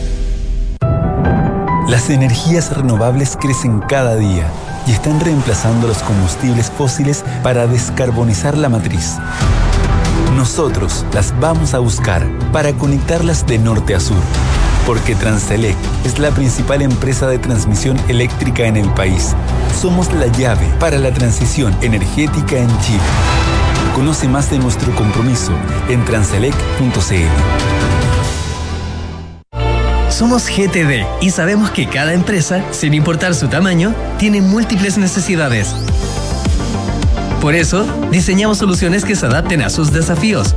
Las energías renovables crecen cada día y están reemplazando los combustibles fósiles para descarbonizar la matriz. Nosotros las vamos a buscar para conectarlas de norte a sur, porque Transelec es la principal empresa de transmisión eléctrica en el país. Somos la llave para la transición energética en Chile. Conoce más de nuestro compromiso en transelec.cl. Somos GTD y sabemos que cada empresa, sin importar su tamaño, tiene múltiples necesidades. Por eso, diseñamos soluciones que se adapten a sus desafíos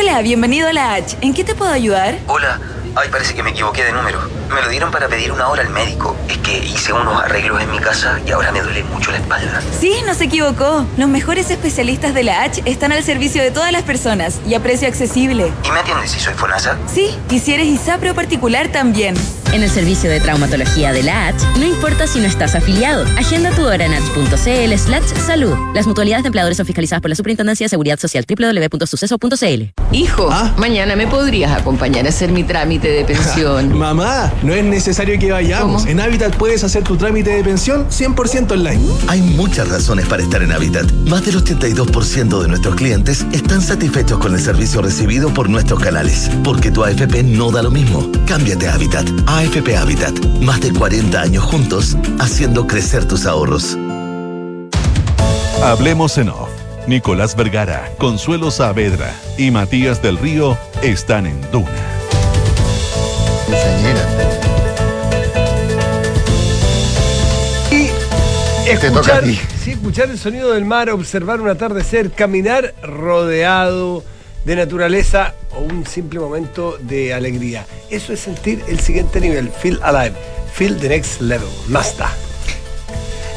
Hola, bienvenido a la H. ¿En qué te puedo ayudar? Hola. Ay, parece que me equivoqué de número. Me lo dieron para pedir una hora al médico. Es que hice unos arreglos en mi casa y ahora me duele mucho la espalda. Sí, no se equivocó. Los mejores especialistas de la H están al servicio de todas las personas y a precio accesible. ¿Y me atiendes si soy FONASA? Sí, y si eres ISAPRE particular también. En el servicio de traumatología de la H, no importa si no estás afiliado. Agenda tu hora en h.cl slash salud. Las mutualidades de empleadores son fiscalizadas por la Superintendencia de Seguridad Social www.suceso.cl. Hijo, ¿Ah? mañana me podrías acompañar a hacer mi trámite de pensión. Mamá, no es necesario que vayamos. En Habitat puedes hacer tu trámite de pensión 100% online. Hay muchas razones para estar en Habitat. Más del 82% de nuestros clientes están satisfechos con el servicio recibido por nuestros canales. Porque tu AFP no da lo mismo. Cámbiate a Habitat. AFP Habitat. Más de 40 años juntos, haciendo crecer tus ahorros. Hablemos en off. Nicolás Vergara, Consuelo Saavedra y Matías del Río están en Duna. Y escuchar, sí, escuchar el sonido del mar, observar un atardecer, caminar rodeado de naturaleza o un simple momento de alegría. Eso es sentir el siguiente nivel, feel alive, feel the next level, Mazda.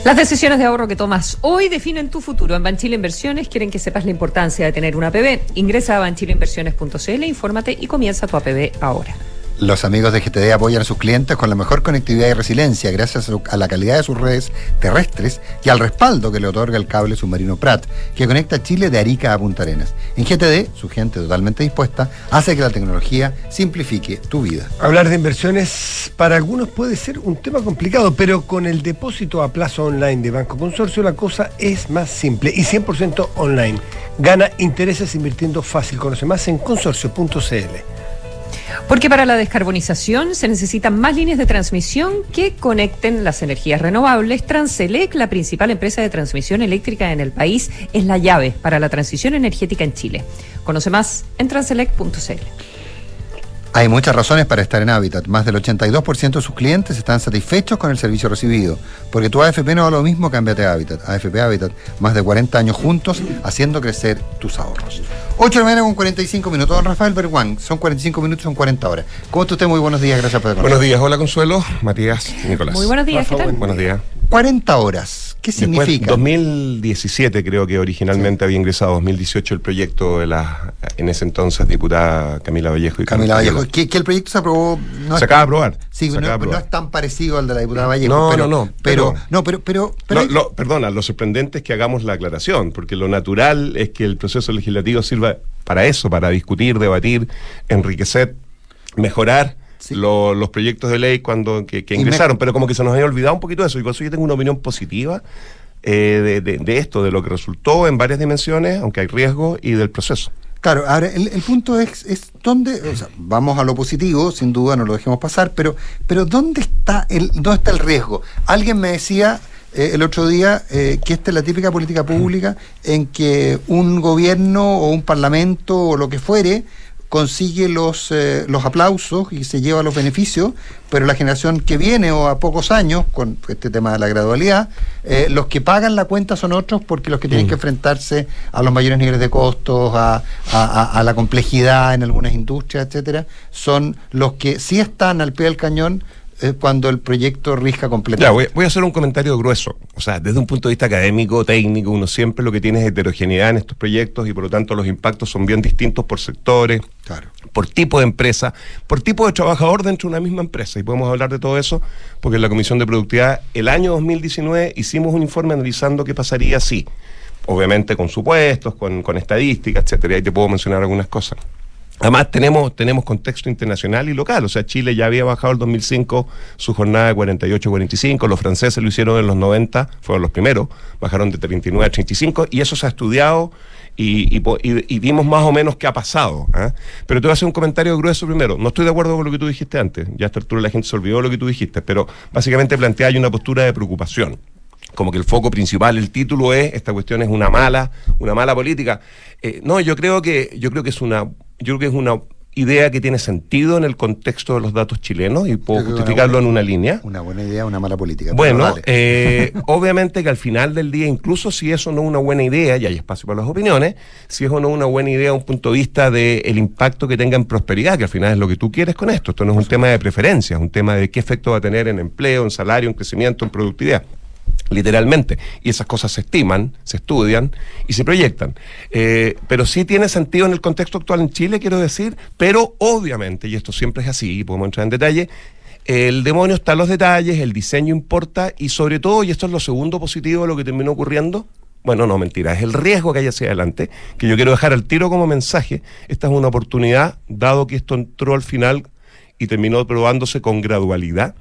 Las decisiones de ahorro que tomas hoy definen tu futuro. En Banchile Inversiones quieren que sepas la importancia de tener una APB. Ingresa a banchileinversiones.cl, infórmate y comienza tu APB ahora. Los amigos de GTD apoyan a sus clientes con la mejor conectividad y resiliencia gracias a la calidad de sus redes terrestres y al respaldo que le otorga el cable submarino Prat, que conecta Chile de Arica a Punta Arenas. En GTD, su gente totalmente dispuesta hace que la tecnología simplifique tu vida. Hablar de inversiones para algunos puede ser un tema complicado, pero con el depósito a plazo online de Banco Consorcio la cosa es más simple y 100% online. Gana intereses invirtiendo fácil. Conoce más en consorcio.cl. Porque para la descarbonización se necesitan más líneas de transmisión que conecten las energías renovables. Transelec, la principal empresa de transmisión eléctrica en el país, es la llave para la transición energética en Chile. Conoce más en transelec.cl. Hay muchas razones para estar en Habitat. Más del 82% de sus clientes están satisfechos con el servicio recibido. Porque tu AFP no va lo mismo, cámbiate a Habitat. AFP Habitat, más de 40 años juntos, haciendo crecer tus ahorros. 8 de la mañana con 45 minutos. Don Rafael Berguán, son 45 minutos, son 40 horas. ¿Cómo está usted? Muy buenos días, gracias por Buenos días, hola Consuelo, Matías, Nicolás. Muy buenos días, ¿qué tal? Buenos días. 40 horas. ¿Qué significa? 2017 creo que originalmente había ingresado, 2018 el proyecto de la, en ese entonces, diputada Camila Vallejo. Y Camila Vallejo, que, el proyecto se aprobó... No se acaba de aprobar. Sí, no, no, es tan parecido al de la diputada Vallejo. No, pero, no, no. Pero, no, pero... pero, lo, perdona, lo sorprendente es que hagamos la aclaración, porque lo natural es que el proceso legislativo sirva para eso, para discutir, debatir, enriquecer, mejorar los proyectos de ley cuando que, ingresaron, pero como que se nos había olvidado un poquito de eso, y por eso yo tengo una opinión positiva eh, de, esto, de lo que resultó en varias dimensiones, aunque hay riesgo, y del proceso. Claro, ahora el, punto es, es dónde, o sea, vamos a lo positivo, sin duda no lo dejemos pasar, pero, pero ¿dónde está el, dónde está el riesgo? Alguien me decía eh, el otro día eh, que esta es la típica política pública en que un gobierno o un parlamento o lo que fuere consigue los, eh, los aplausos y se lleva los beneficios, pero la generación que viene o a pocos años, con este tema de la gradualidad, eh, los que pagan la cuenta son otros porque los que tienen que mm. enfrentarse a los mayores niveles de costos, a, a, la complejidad en algunas industrias, etcétera, son los que sí están al pie del cañón cuando el proyecto risca completamente. voy, a hacer un comentario grueso. O sea, desde un punto de vista académico, técnico, uno siempre lo que tiene es heterogeneidad en estos proyectos y por lo tanto los impactos son bien distintos por sectores, por tipo de empresa, por tipo de trabajador dentro de una misma empresa. Y podemos hablar de todo eso porque en la Comisión de Productividad el año 2019 hicimos un informe analizando qué pasaría si, obviamente con supuestos, con, con estadísticas, etcétera. Y te puedo mencionar algunas cosas. Además, tenemos, tenemos contexto internacional y local. O sea, Chile ya había bajado el 2005 su jornada de 48-45. Los franceses lo hicieron en los 90, fueron los primeros, bajaron de 39 a 35. Y eso se ha estudiado y, vimos más o menos qué ha pasado. ¿ah? Pero te voy a hacer un comentario grueso primero. No estoy de acuerdo con lo que tú dijiste antes. Ya a esta altura la gente se olvidó lo que tú dijiste. Pero básicamente plantea una postura de preocupación como que el foco principal, el título es esta cuestión es una mala, una mala política. Eh, no, yo creo que yo creo que es una yo creo que es una idea que tiene sentido en el contexto de los datos chilenos y puedo justificarlo en una línea. Una buena idea, una mala política. Bueno, eh, obviamente que al final del día, incluso si eso no es una buena idea, y hay espacio para las opiniones, si eso no es una buena idea un punto de vista del impacto que tenga en prosperidad, que al final es lo que tú quieres con esto. Esto no es un tema de preferencia, es un tema de qué efecto va a tener en empleo, en salario, en crecimiento, en productividad literalmente. Y esas cosas se estiman, se estudian y se proyectan. Eh, pero sí tiene sentido en el contexto actual en Chile, quiero decir, pero obviamente, y esto siempre es así, y podemos entrar en detalle, el demonio está en los detalles, el diseño importa y sobre todo, y esto es lo segundo positivo de lo que terminó ocurriendo, bueno, no, mentira, es el riesgo que hay hacia adelante, que yo quiero dejar al tiro como mensaje. Esta es una oportunidad, dado que esto entró al final y terminó probándose con gradualidad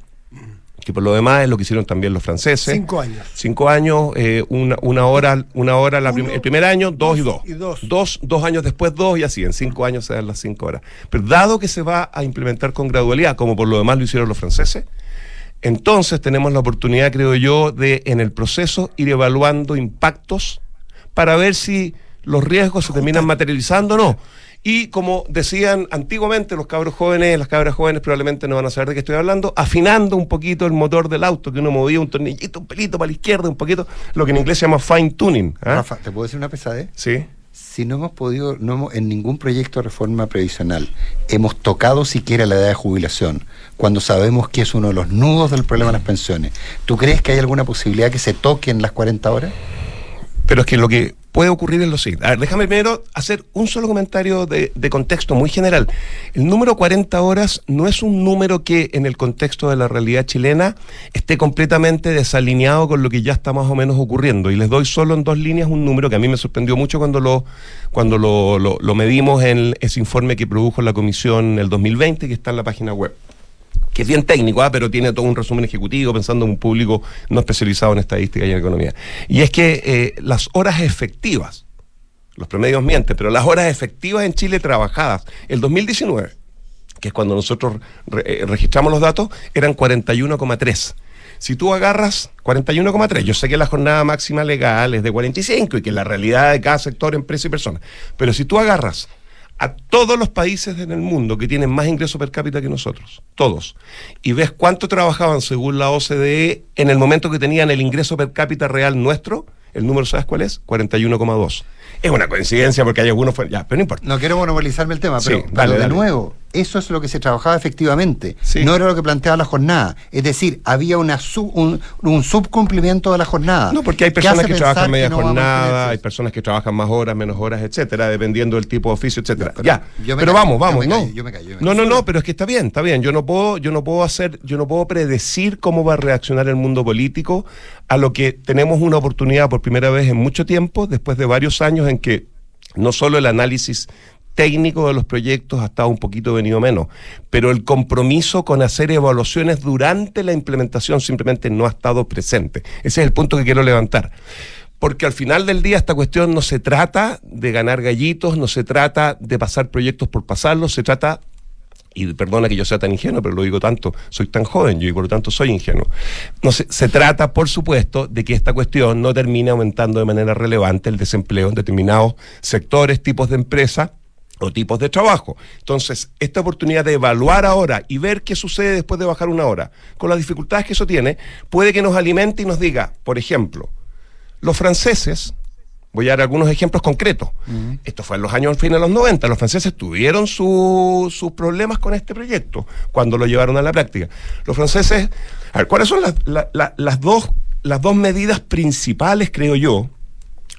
que por lo demás es lo que hicieron también los franceses. Cinco años. Cinco años, eh, una, una, hora, una hora el primer año, dos, y dos. Y dos. dos. Dos años después, dos y así, en cinco años se dan las cinco horas. Pero dado que se va a implementar con gradualidad, como por lo demás lo hicieron los franceses, entonces tenemos la oportunidad, creo yo, de en el proceso ir evaluando impactos para ver si los riesgos se terminan materializando o no. Y como decían antiguamente los cabros jóvenes, las cabras jóvenes probablemente no van a saber de qué estoy hablando, afinando un poquito el motor del auto, que uno movía un tornillito, un pelito para la izquierda, un poquito, lo que en inglés se llama fine tuning. ¿ah? Rafa, ¿te puedo decir una pesadez? Sí. Si no hemos podido, no hemos, en ningún proyecto de reforma previsional, hemos tocado siquiera la edad de jubilación, cuando sabemos que es uno de los nudos del problema de las pensiones, ¿tú crees que hay alguna posibilidad que se toquen las 40 horas? Pero es que lo que puede ocurrir en los siguiente. A ver, déjame primero hacer un solo comentario de, contexto muy general. El número 40 horas no es un número que en el contexto de la realidad chilena esté completamente desalineado con lo que ya está más o menos ocurriendo. Y les doy solo en dos líneas un número que a mí me sorprendió mucho cuando lo, cuando lo, lo medimos en ese informe que produjo la comisión el 2020, que está en la página web que es bien técnico, ¿ah? pero tiene todo un resumen ejecutivo pensando en un público no especializado en estadística y en economía. Y es que eh, las horas efectivas, los promedios mienten, pero las horas efectivas en Chile trabajadas, el 2019, que es cuando nosotros eh, registramos los datos, eran 41,3. Si tú agarras 41,3, yo sé que la jornada máxima legal es de 45 y que la realidad de cada sector, empresa y persona, pero si tú agarras a todos los países en el mundo que tienen más ingreso per cápita que nosotros, todos, y ves cuánto trabajaban según la OCDE en el momento que tenían el ingreso per cápita real nuestro, el número, ¿sabes cuál es? 41,2. Es una coincidencia porque hay algunos, ya, pero no importa. No quiero monopolizarme el tema, pero, de nuevo, eso es lo que se trabajaba efectivamente. No era lo que planteaba la jornada. Es decir, había una un, subcumplimiento de la jornada. No, porque hay personas que trabajan media jornada, hay personas que trabajan más horas, menos horas, etcétera, dependiendo del tipo de oficio, etcétera. ya. Pero vamos, vamos, ¿no? no, no, no, pero es que está bien, está bien. Yo no puedo, yo no puedo hacer, yo no puedo predecir cómo va a reaccionar el mundo político a lo que tenemos una oportunidad por primera vez en mucho tiempo, después de varios años en que no solo el análisis técnico de los proyectos ha estado un poquito venido menos, pero el compromiso con hacer evaluaciones durante la implementación simplemente no ha estado presente. Ese es el punto que quiero levantar. Porque al final del día esta cuestión no se trata de ganar gallitos, no se trata de pasar proyectos por pasarlos, se trata y perdona que yo sea tan ingenuo, pero lo digo tanto, soy tan joven yo y por lo tanto soy ingenuo. No se, se trata, por supuesto, de que esta cuestión no termine aumentando de manera relevante el desempleo en determinados sectores, tipos de empresas o tipos de trabajo. Entonces, esta oportunidad de evaluar ahora y ver qué sucede después de bajar una hora, con las dificultades que eso tiene, puede que nos alimente y nos diga, por ejemplo, los franceses, voy a dar algunos ejemplos concretos, esto fue en los años fines de los 90, los franceses tuvieron sus problemas con este proyecto cuando lo llevaron a la práctica. Los franceses, a ver, ¿cuáles son las, dos, las dos medidas principales, creo yo,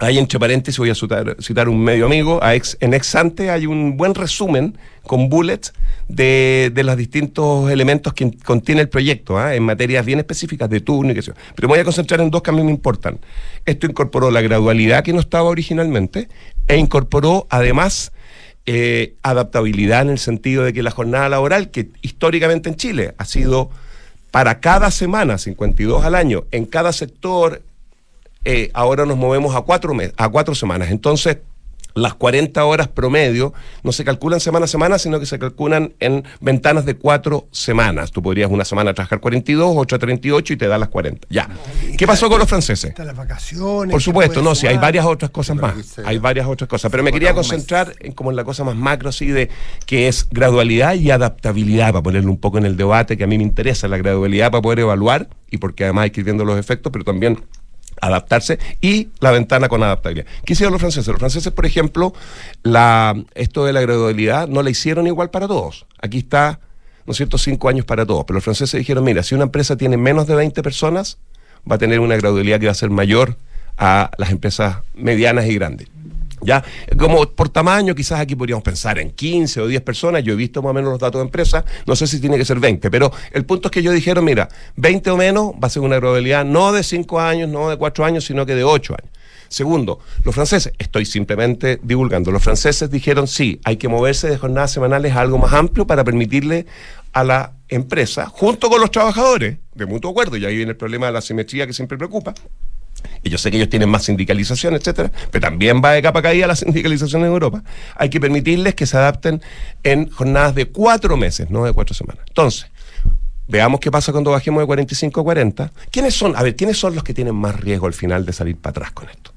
Ahí entre paréntesis voy a citar, un medio amigo, en ex ante hay un buen resumen con bullets de, los distintos elementos que contiene el proyecto, ¿ah? en materias bien específicas de sé yo. Pero me voy a concentrar en dos que a mí me importan. Esto incorporó la gradualidad que no estaba originalmente e incorporó además eh, adaptabilidad en el sentido de que la jornada laboral, que históricamente en Chile ha sido para cada semana, 52 al año, en cada sector, eh, ahora nos movemos a cuatro, a cuatro semanas. Entonces, las 40 horas promedio no se calculan semana a semana, sino que se calculan en ventanas de cuatro semanas. Tú podrías una semana trabajar 42, otra 38 y te da las 40. Ya. ¿Qué pasó con los franceses? las vacaciones. Por supuesto, no, sí, hay varias otras cosas más. Hay varias otras cosas. Pero me quería concentrar en como en la cosa más macro, así de que es gradualidad y adaptabilidad, para ponerlo un poco en el debate que a mí me interesa, la gradualidad para poder evaluar y porque además hay que ir viendo los efectos, pero también adaptarse y la ventana con adaptabilidad. ¿Qué hicieron los franceses? Los franceses, por ejemplo, la, esto de la gradualidad no la hicieron igual para todos. Aquí está, ¿no es cierto?, cinco años para todos. Pero los franceses dijeron, mira, si una empresa tiene menos de 20 personas, va a tener una gradualidad que va a ser mayor a las empresas medianas y grandes. ¿Ya? Como por tamaño, quizás aquí podríamos pensar en 15 o 10 personas. Yo he visto más o menos los datos de empresa. No sé si tiene que ser 20, pero el punto es que ellos dijeron: mira, 20 o menos va a ser una probabilidad no de 5 años, no de 4 años, sino que de 8 años. Segundo, los franceses, estoy simplemente divulgando, los franceses dijeron sí, hay que moverse de jornadas semanales a algo más amplio para permitirle a la empresa, junto con los trabajadores, de mutuo acuerdo, y ahí viene el problema de la simetría que siempre preocupa, y yo sé que ellos tienen más sindicalización, etcétera, pero también va de capa caída la sindicalización en Europa. Hay que permitirles que se adapten en jornadas de cuatro meses, no de cuatro semanas. Entonces, veamos qué pasa cuando bajemos de 45 a 40. ¿Quiénes son? A ver, ¿quiénes son los que tienen más riesgo al final de salir para atrás con esto?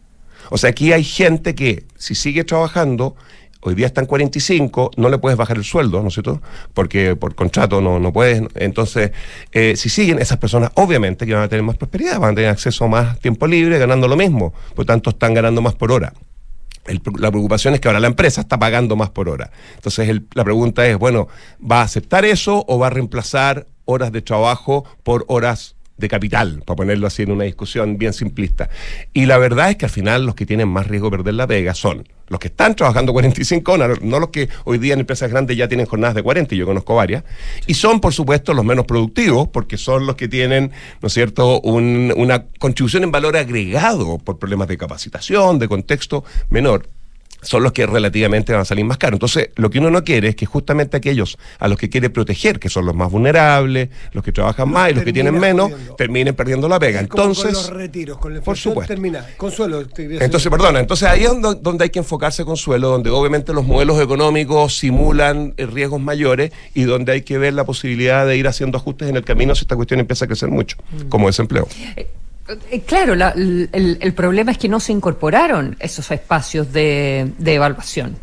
O sea, aquí hay gente que, si sigue trabajando, hoy día están 45, no le puedes bajar el sueldo, ¿no es cierto? Porque por contrato no, no puedes. Entonces, eh, si siguen esas personas, obviamente que van a tener más prosperidad, van a tener acceso a más tiempo libre, ganando lo mismo. Por tanto, están ganando más por hora. la preocupación es que ahora la empresa está pagando más por hora. Entonces, la pregunta es, bueno, ¿va a aceptar eso o va a reemplazar horas de trabajo por horas de capital, para ponerlo así en una discusión bien simplista. Y la verdad es que al final los que tienen más riesgo de perder la pega son los que están trabajando 45 horas, no los que hoy día en empresas grandes ya tienen jornadas de 40, y yo conozco varias, y son por supuesto los menos productivos, porque son los que tienen, ¿no es cierto?, una contribución en valor agregado por problemas de capacitación, de contexto menor son los que relativamente van a salir más caros. Entonces, lo que uno no quiere es que justamente aquellos a los que quiere proteger, que son los más vulnerables, los que trabajan más y los que tienen menos, terminen perdiendo la pega. Entonces, con los retiros, con por supuesto. Termina. Consuelo. Entonces, perdona, entonces ahí es donde, hay que enfocarse, Consuelo, donde obviamente los modelos económicos simulan eh, riesgos mayores y donde hay que ver la posibilidad de ir haciendo ajustes en el camino si esta cuestión empieza a crecer mucho, mm. como desempleo. Eh, eh, claro, el, problema es que no se incorporaron esos espacios de, evaluación.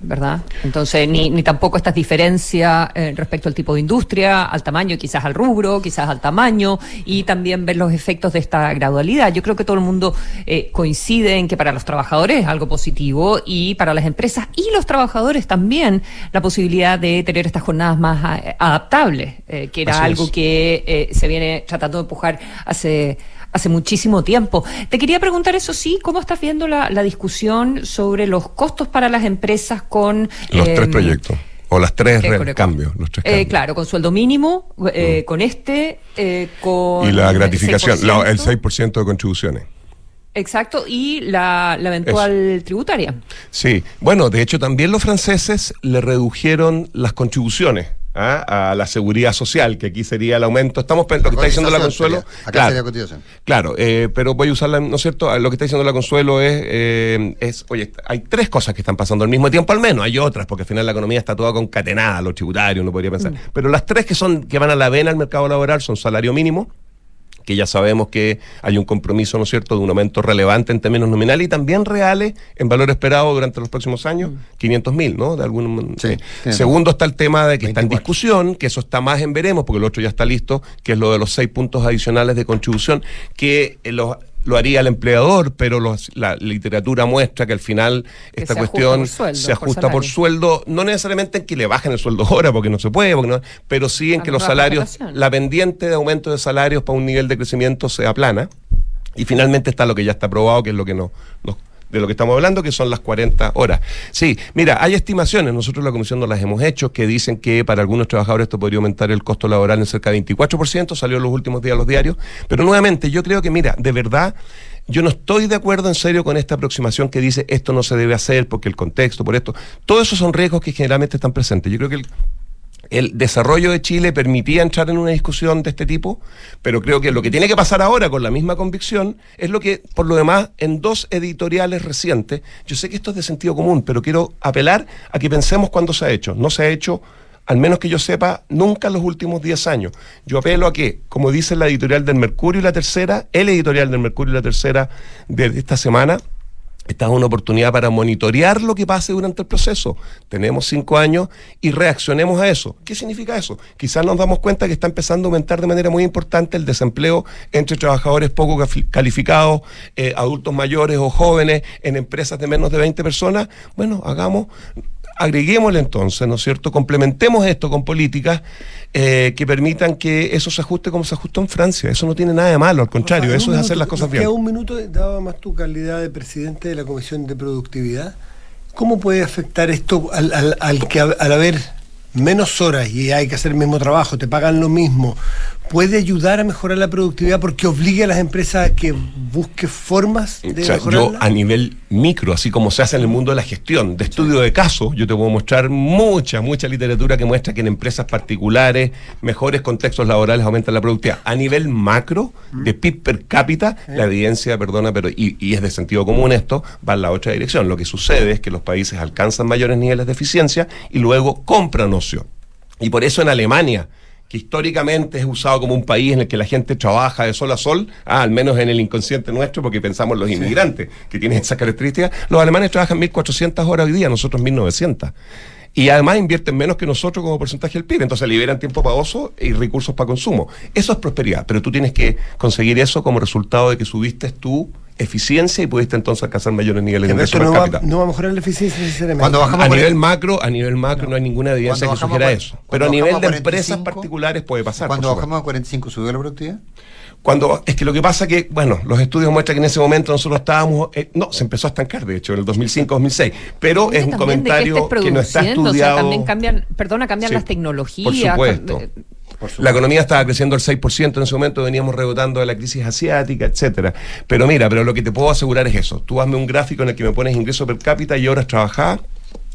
¿verdad? Entonces, ni, ni tampoco estas diferencias eh, respecto al tipo de industria, al tamaño, quizás al rubro, quizás al tamaño, y también ver los efectos de esta gradualidad. Yo creo que todo el mundo eh, coincide en que para los trabajadores es algo positivo y para las empresas y los trabajadores también la posibilidad de tener estas jornadas más eh, adaptables, que era algo que se viene tratando de empujar hace hace muchísimo tiempo. Te quería preguntar, eso sí, ¿cómo estás viendo la, discusión sobre los costos para las empresas con... Los tres em, proyectos. O las tres cambios, los tres eh, claro, con sueldo mínimo, eh, mm. con este, eh, con... Y la gratificación, el 6% de contribuciones. Exacto, y la, eventual tributaria. Sí, bueno, de hecho también los franceses le redujeron las contribuciones ¿ah? a la seguridad social, que aquí sería el aumento. Estamos lo que está diciendo la Consuelo. Acá claro, sería cotización. Claro, eh, pero voy a usarla, ¿no es cierto? Lo que está diciendo la Consuelo es, eh, es, oye, hay tres cosas que están pasando al mismo tiempo, al menos, hay otras, porque al final la economía está toda concatenada, los tributarios, uno podría pensar. Mm. Pero las tres que son, que van a la vena al mercado laboral son salario mínimo, que ya sabemos que hay un compromiso, ¿no es cierto?, de un aumento relevante en términos nominales y también reales en valor esperado durante los próximos años, 500 mm. mil, ¿no? De algún, eh, Segundo está el tema de que está en discusión, que eso está más en veremos, porque el otro ya está listo, que es lo de los seis puntos adicionales de contribución, que eh, los lo haría el empleador, pero la literatura muestra que al final esta cuestión se ajusta por sueldo, no necesariamente en que le bajen el sueldo ahora, porque no se puede, porque no, pero sí en que los salarios, la pendiente de aumento de salarios para un nivel de crecimiento sea plana. Y finalmente está lo que ya está aprobado, que es lo que no, nos de lo que estamos hablando, que son las 40 horas. Sí, mira, hay estimaciones, nosotros la comisión no las hemos hecho, que dicen que para algunos trabajadores esto podría aumentar el costo laboral en cerca de 24%, salió en los últimos días los diarios, pero nuevamente yo creo que, mira, de verdad... Yo no estoy de acuerdo en serio con esta aproximación que dice esto no se debe hacer porque el contexto, por esto. Todos esos son riesgos que generalmente están presentes. Yo creo que el, el desarrollo de Chile permitía entrar en una discusión de este tipo, pero creo que lo que tiene que pasar ahora con la misma convicción es lo que, por lo demás, en dos editoriales recientes, yo sé que esto es de sentido común, pero quiero apelar a que pensemos cuándo se ha hecho. No se ha hecho, al menos que yo sepa, nunca en los últimos 10 años. Yo apelo a que, como dice la editorial del Mercurio y la Tercera, el editorial del Mercurio y la Tercera de esta semana, esta es una oportunidad para monitorear lo que pase durante el proceso. Tenemos cinco años y reaccionemos a eso. ¿Qué significa eso? Quizás nos damos cuenta que está empezando a aumentar de manera muy importante el desempleo entre trabajadores poco calificados, eh, adultos mayores o jóvenes en empresas de menos de 20 personas. Bueno, hagamos, agreguémosle entonces, ¿no es cierto? Complementemos esto con políticas eh, que permitan que eso se ajuste como se ajustó en Francia. Eso no tiene nada de malo, al contrario, eso es hacer las cosas bien. un minuto, daba más tu calidad de presidente de la Comisión de Productividad. ¿Cómo puede afectar esto al, al, al que al haber menos horas y hay que hacer el mismo trabajo, te pagan lo mismo, puede ayudar a mejorar la productividad porque obliga a las empresas a que busquen formas de o Yo a nivel micro, así como se hace en el mundo de la gestión, de estudio de casos, yo te puedo mostrar mucha, mucha literatura que muestra que en empresas particulares, mejores contextos laborales aumentan la productividad. A nivel macro, de PIB per cápita, la evidencia, perdona, pero y, y, es de sentido común esto, va en la otra dirección. Lo que sucede es que los países alcanzan mayores niveles de eficiencia y luego compran ocio. Y por eso en Alemania, que históricamente es usado como un país en el que la gente trabaja de sol a sol, ah, al menos en el inconsciente nuestro, porque pensamos los inmigrantes que tienen esas características, los alemanes trabajan 1.400 horas hoy día, nosotros 1.900 y además invierten menos que nosotros como porcentaje del PIB, entonces liberan tiempo para ocio y recursos para consumo. Eso es prosperidad, pero tú tienes que conseguir eso como resultado de que subiste tu eficiencia y pudiste entonces alcanzar mayores niveles de ingreso no, va, no va a mejorar la eficiencia necesariamente. a nivel macro, a nivel macro no hay ninguna evidencia que sugiera eso. Pero a nivel de empresas particulares puede pasar. Cuando bajamos a 45 subió la productividad. Cuando, es que lo que pasa que, bueno, los estudios muestran que en ese momento nosotros estábamos, eh, no, se empezó a estancar, de hecho, en el 2005-2006, pero es un comentario que, no está estudiado. también cambian, perdona, cambian las tecnologías. Por supuesto. La economía estaba creciendo al 6% en ese momento, veníamos rebotando de la crisis asiática, etcétera. Pero mira, pero lo que te puedo asegurar es eso. Tú hazme un gráfico en el que me pones ingreso per cápita y horas trabajadas,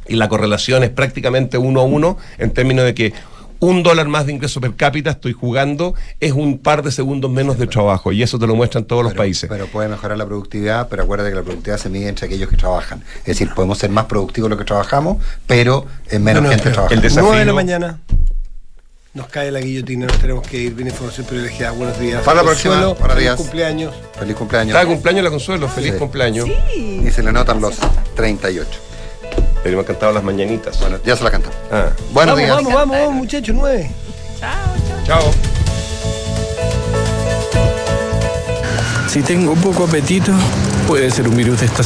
y la correlación es prácticamente uno a uno en términos de que un dólar más de ingreso per cápita estoy jugando, es un par de segundos menos de trabajo y eso te lo muestran todos los países. Pero puede mejorar la productividad, pero acuérdate que la productividad se mide entre aquellos que trabajan. Es decir, podemos ser más productivos lo que trabajamos, pero en menos gente trabaja. El desafío, 9 de la mañana. Nos cae la guillotina, nos tenemos que ir. Viene información privilegiada. Buenos días. Para la Consuelo. Buenos días. Feliz cumpleaños. Feliz cumpleaños. Está cumpleaños la Consuelo. Feliz sí. cumpleaños. Sí. Y se le notan los 38. Pero me han cantado las mañanitas. Bueno, ya se la cantamos. Ah. Buenos vamos, días. Vamos, vamos, vamos, muchachos. Nueve. Chao, chao. Chao. Si tengo poco apetito, puede ser un virus de estación.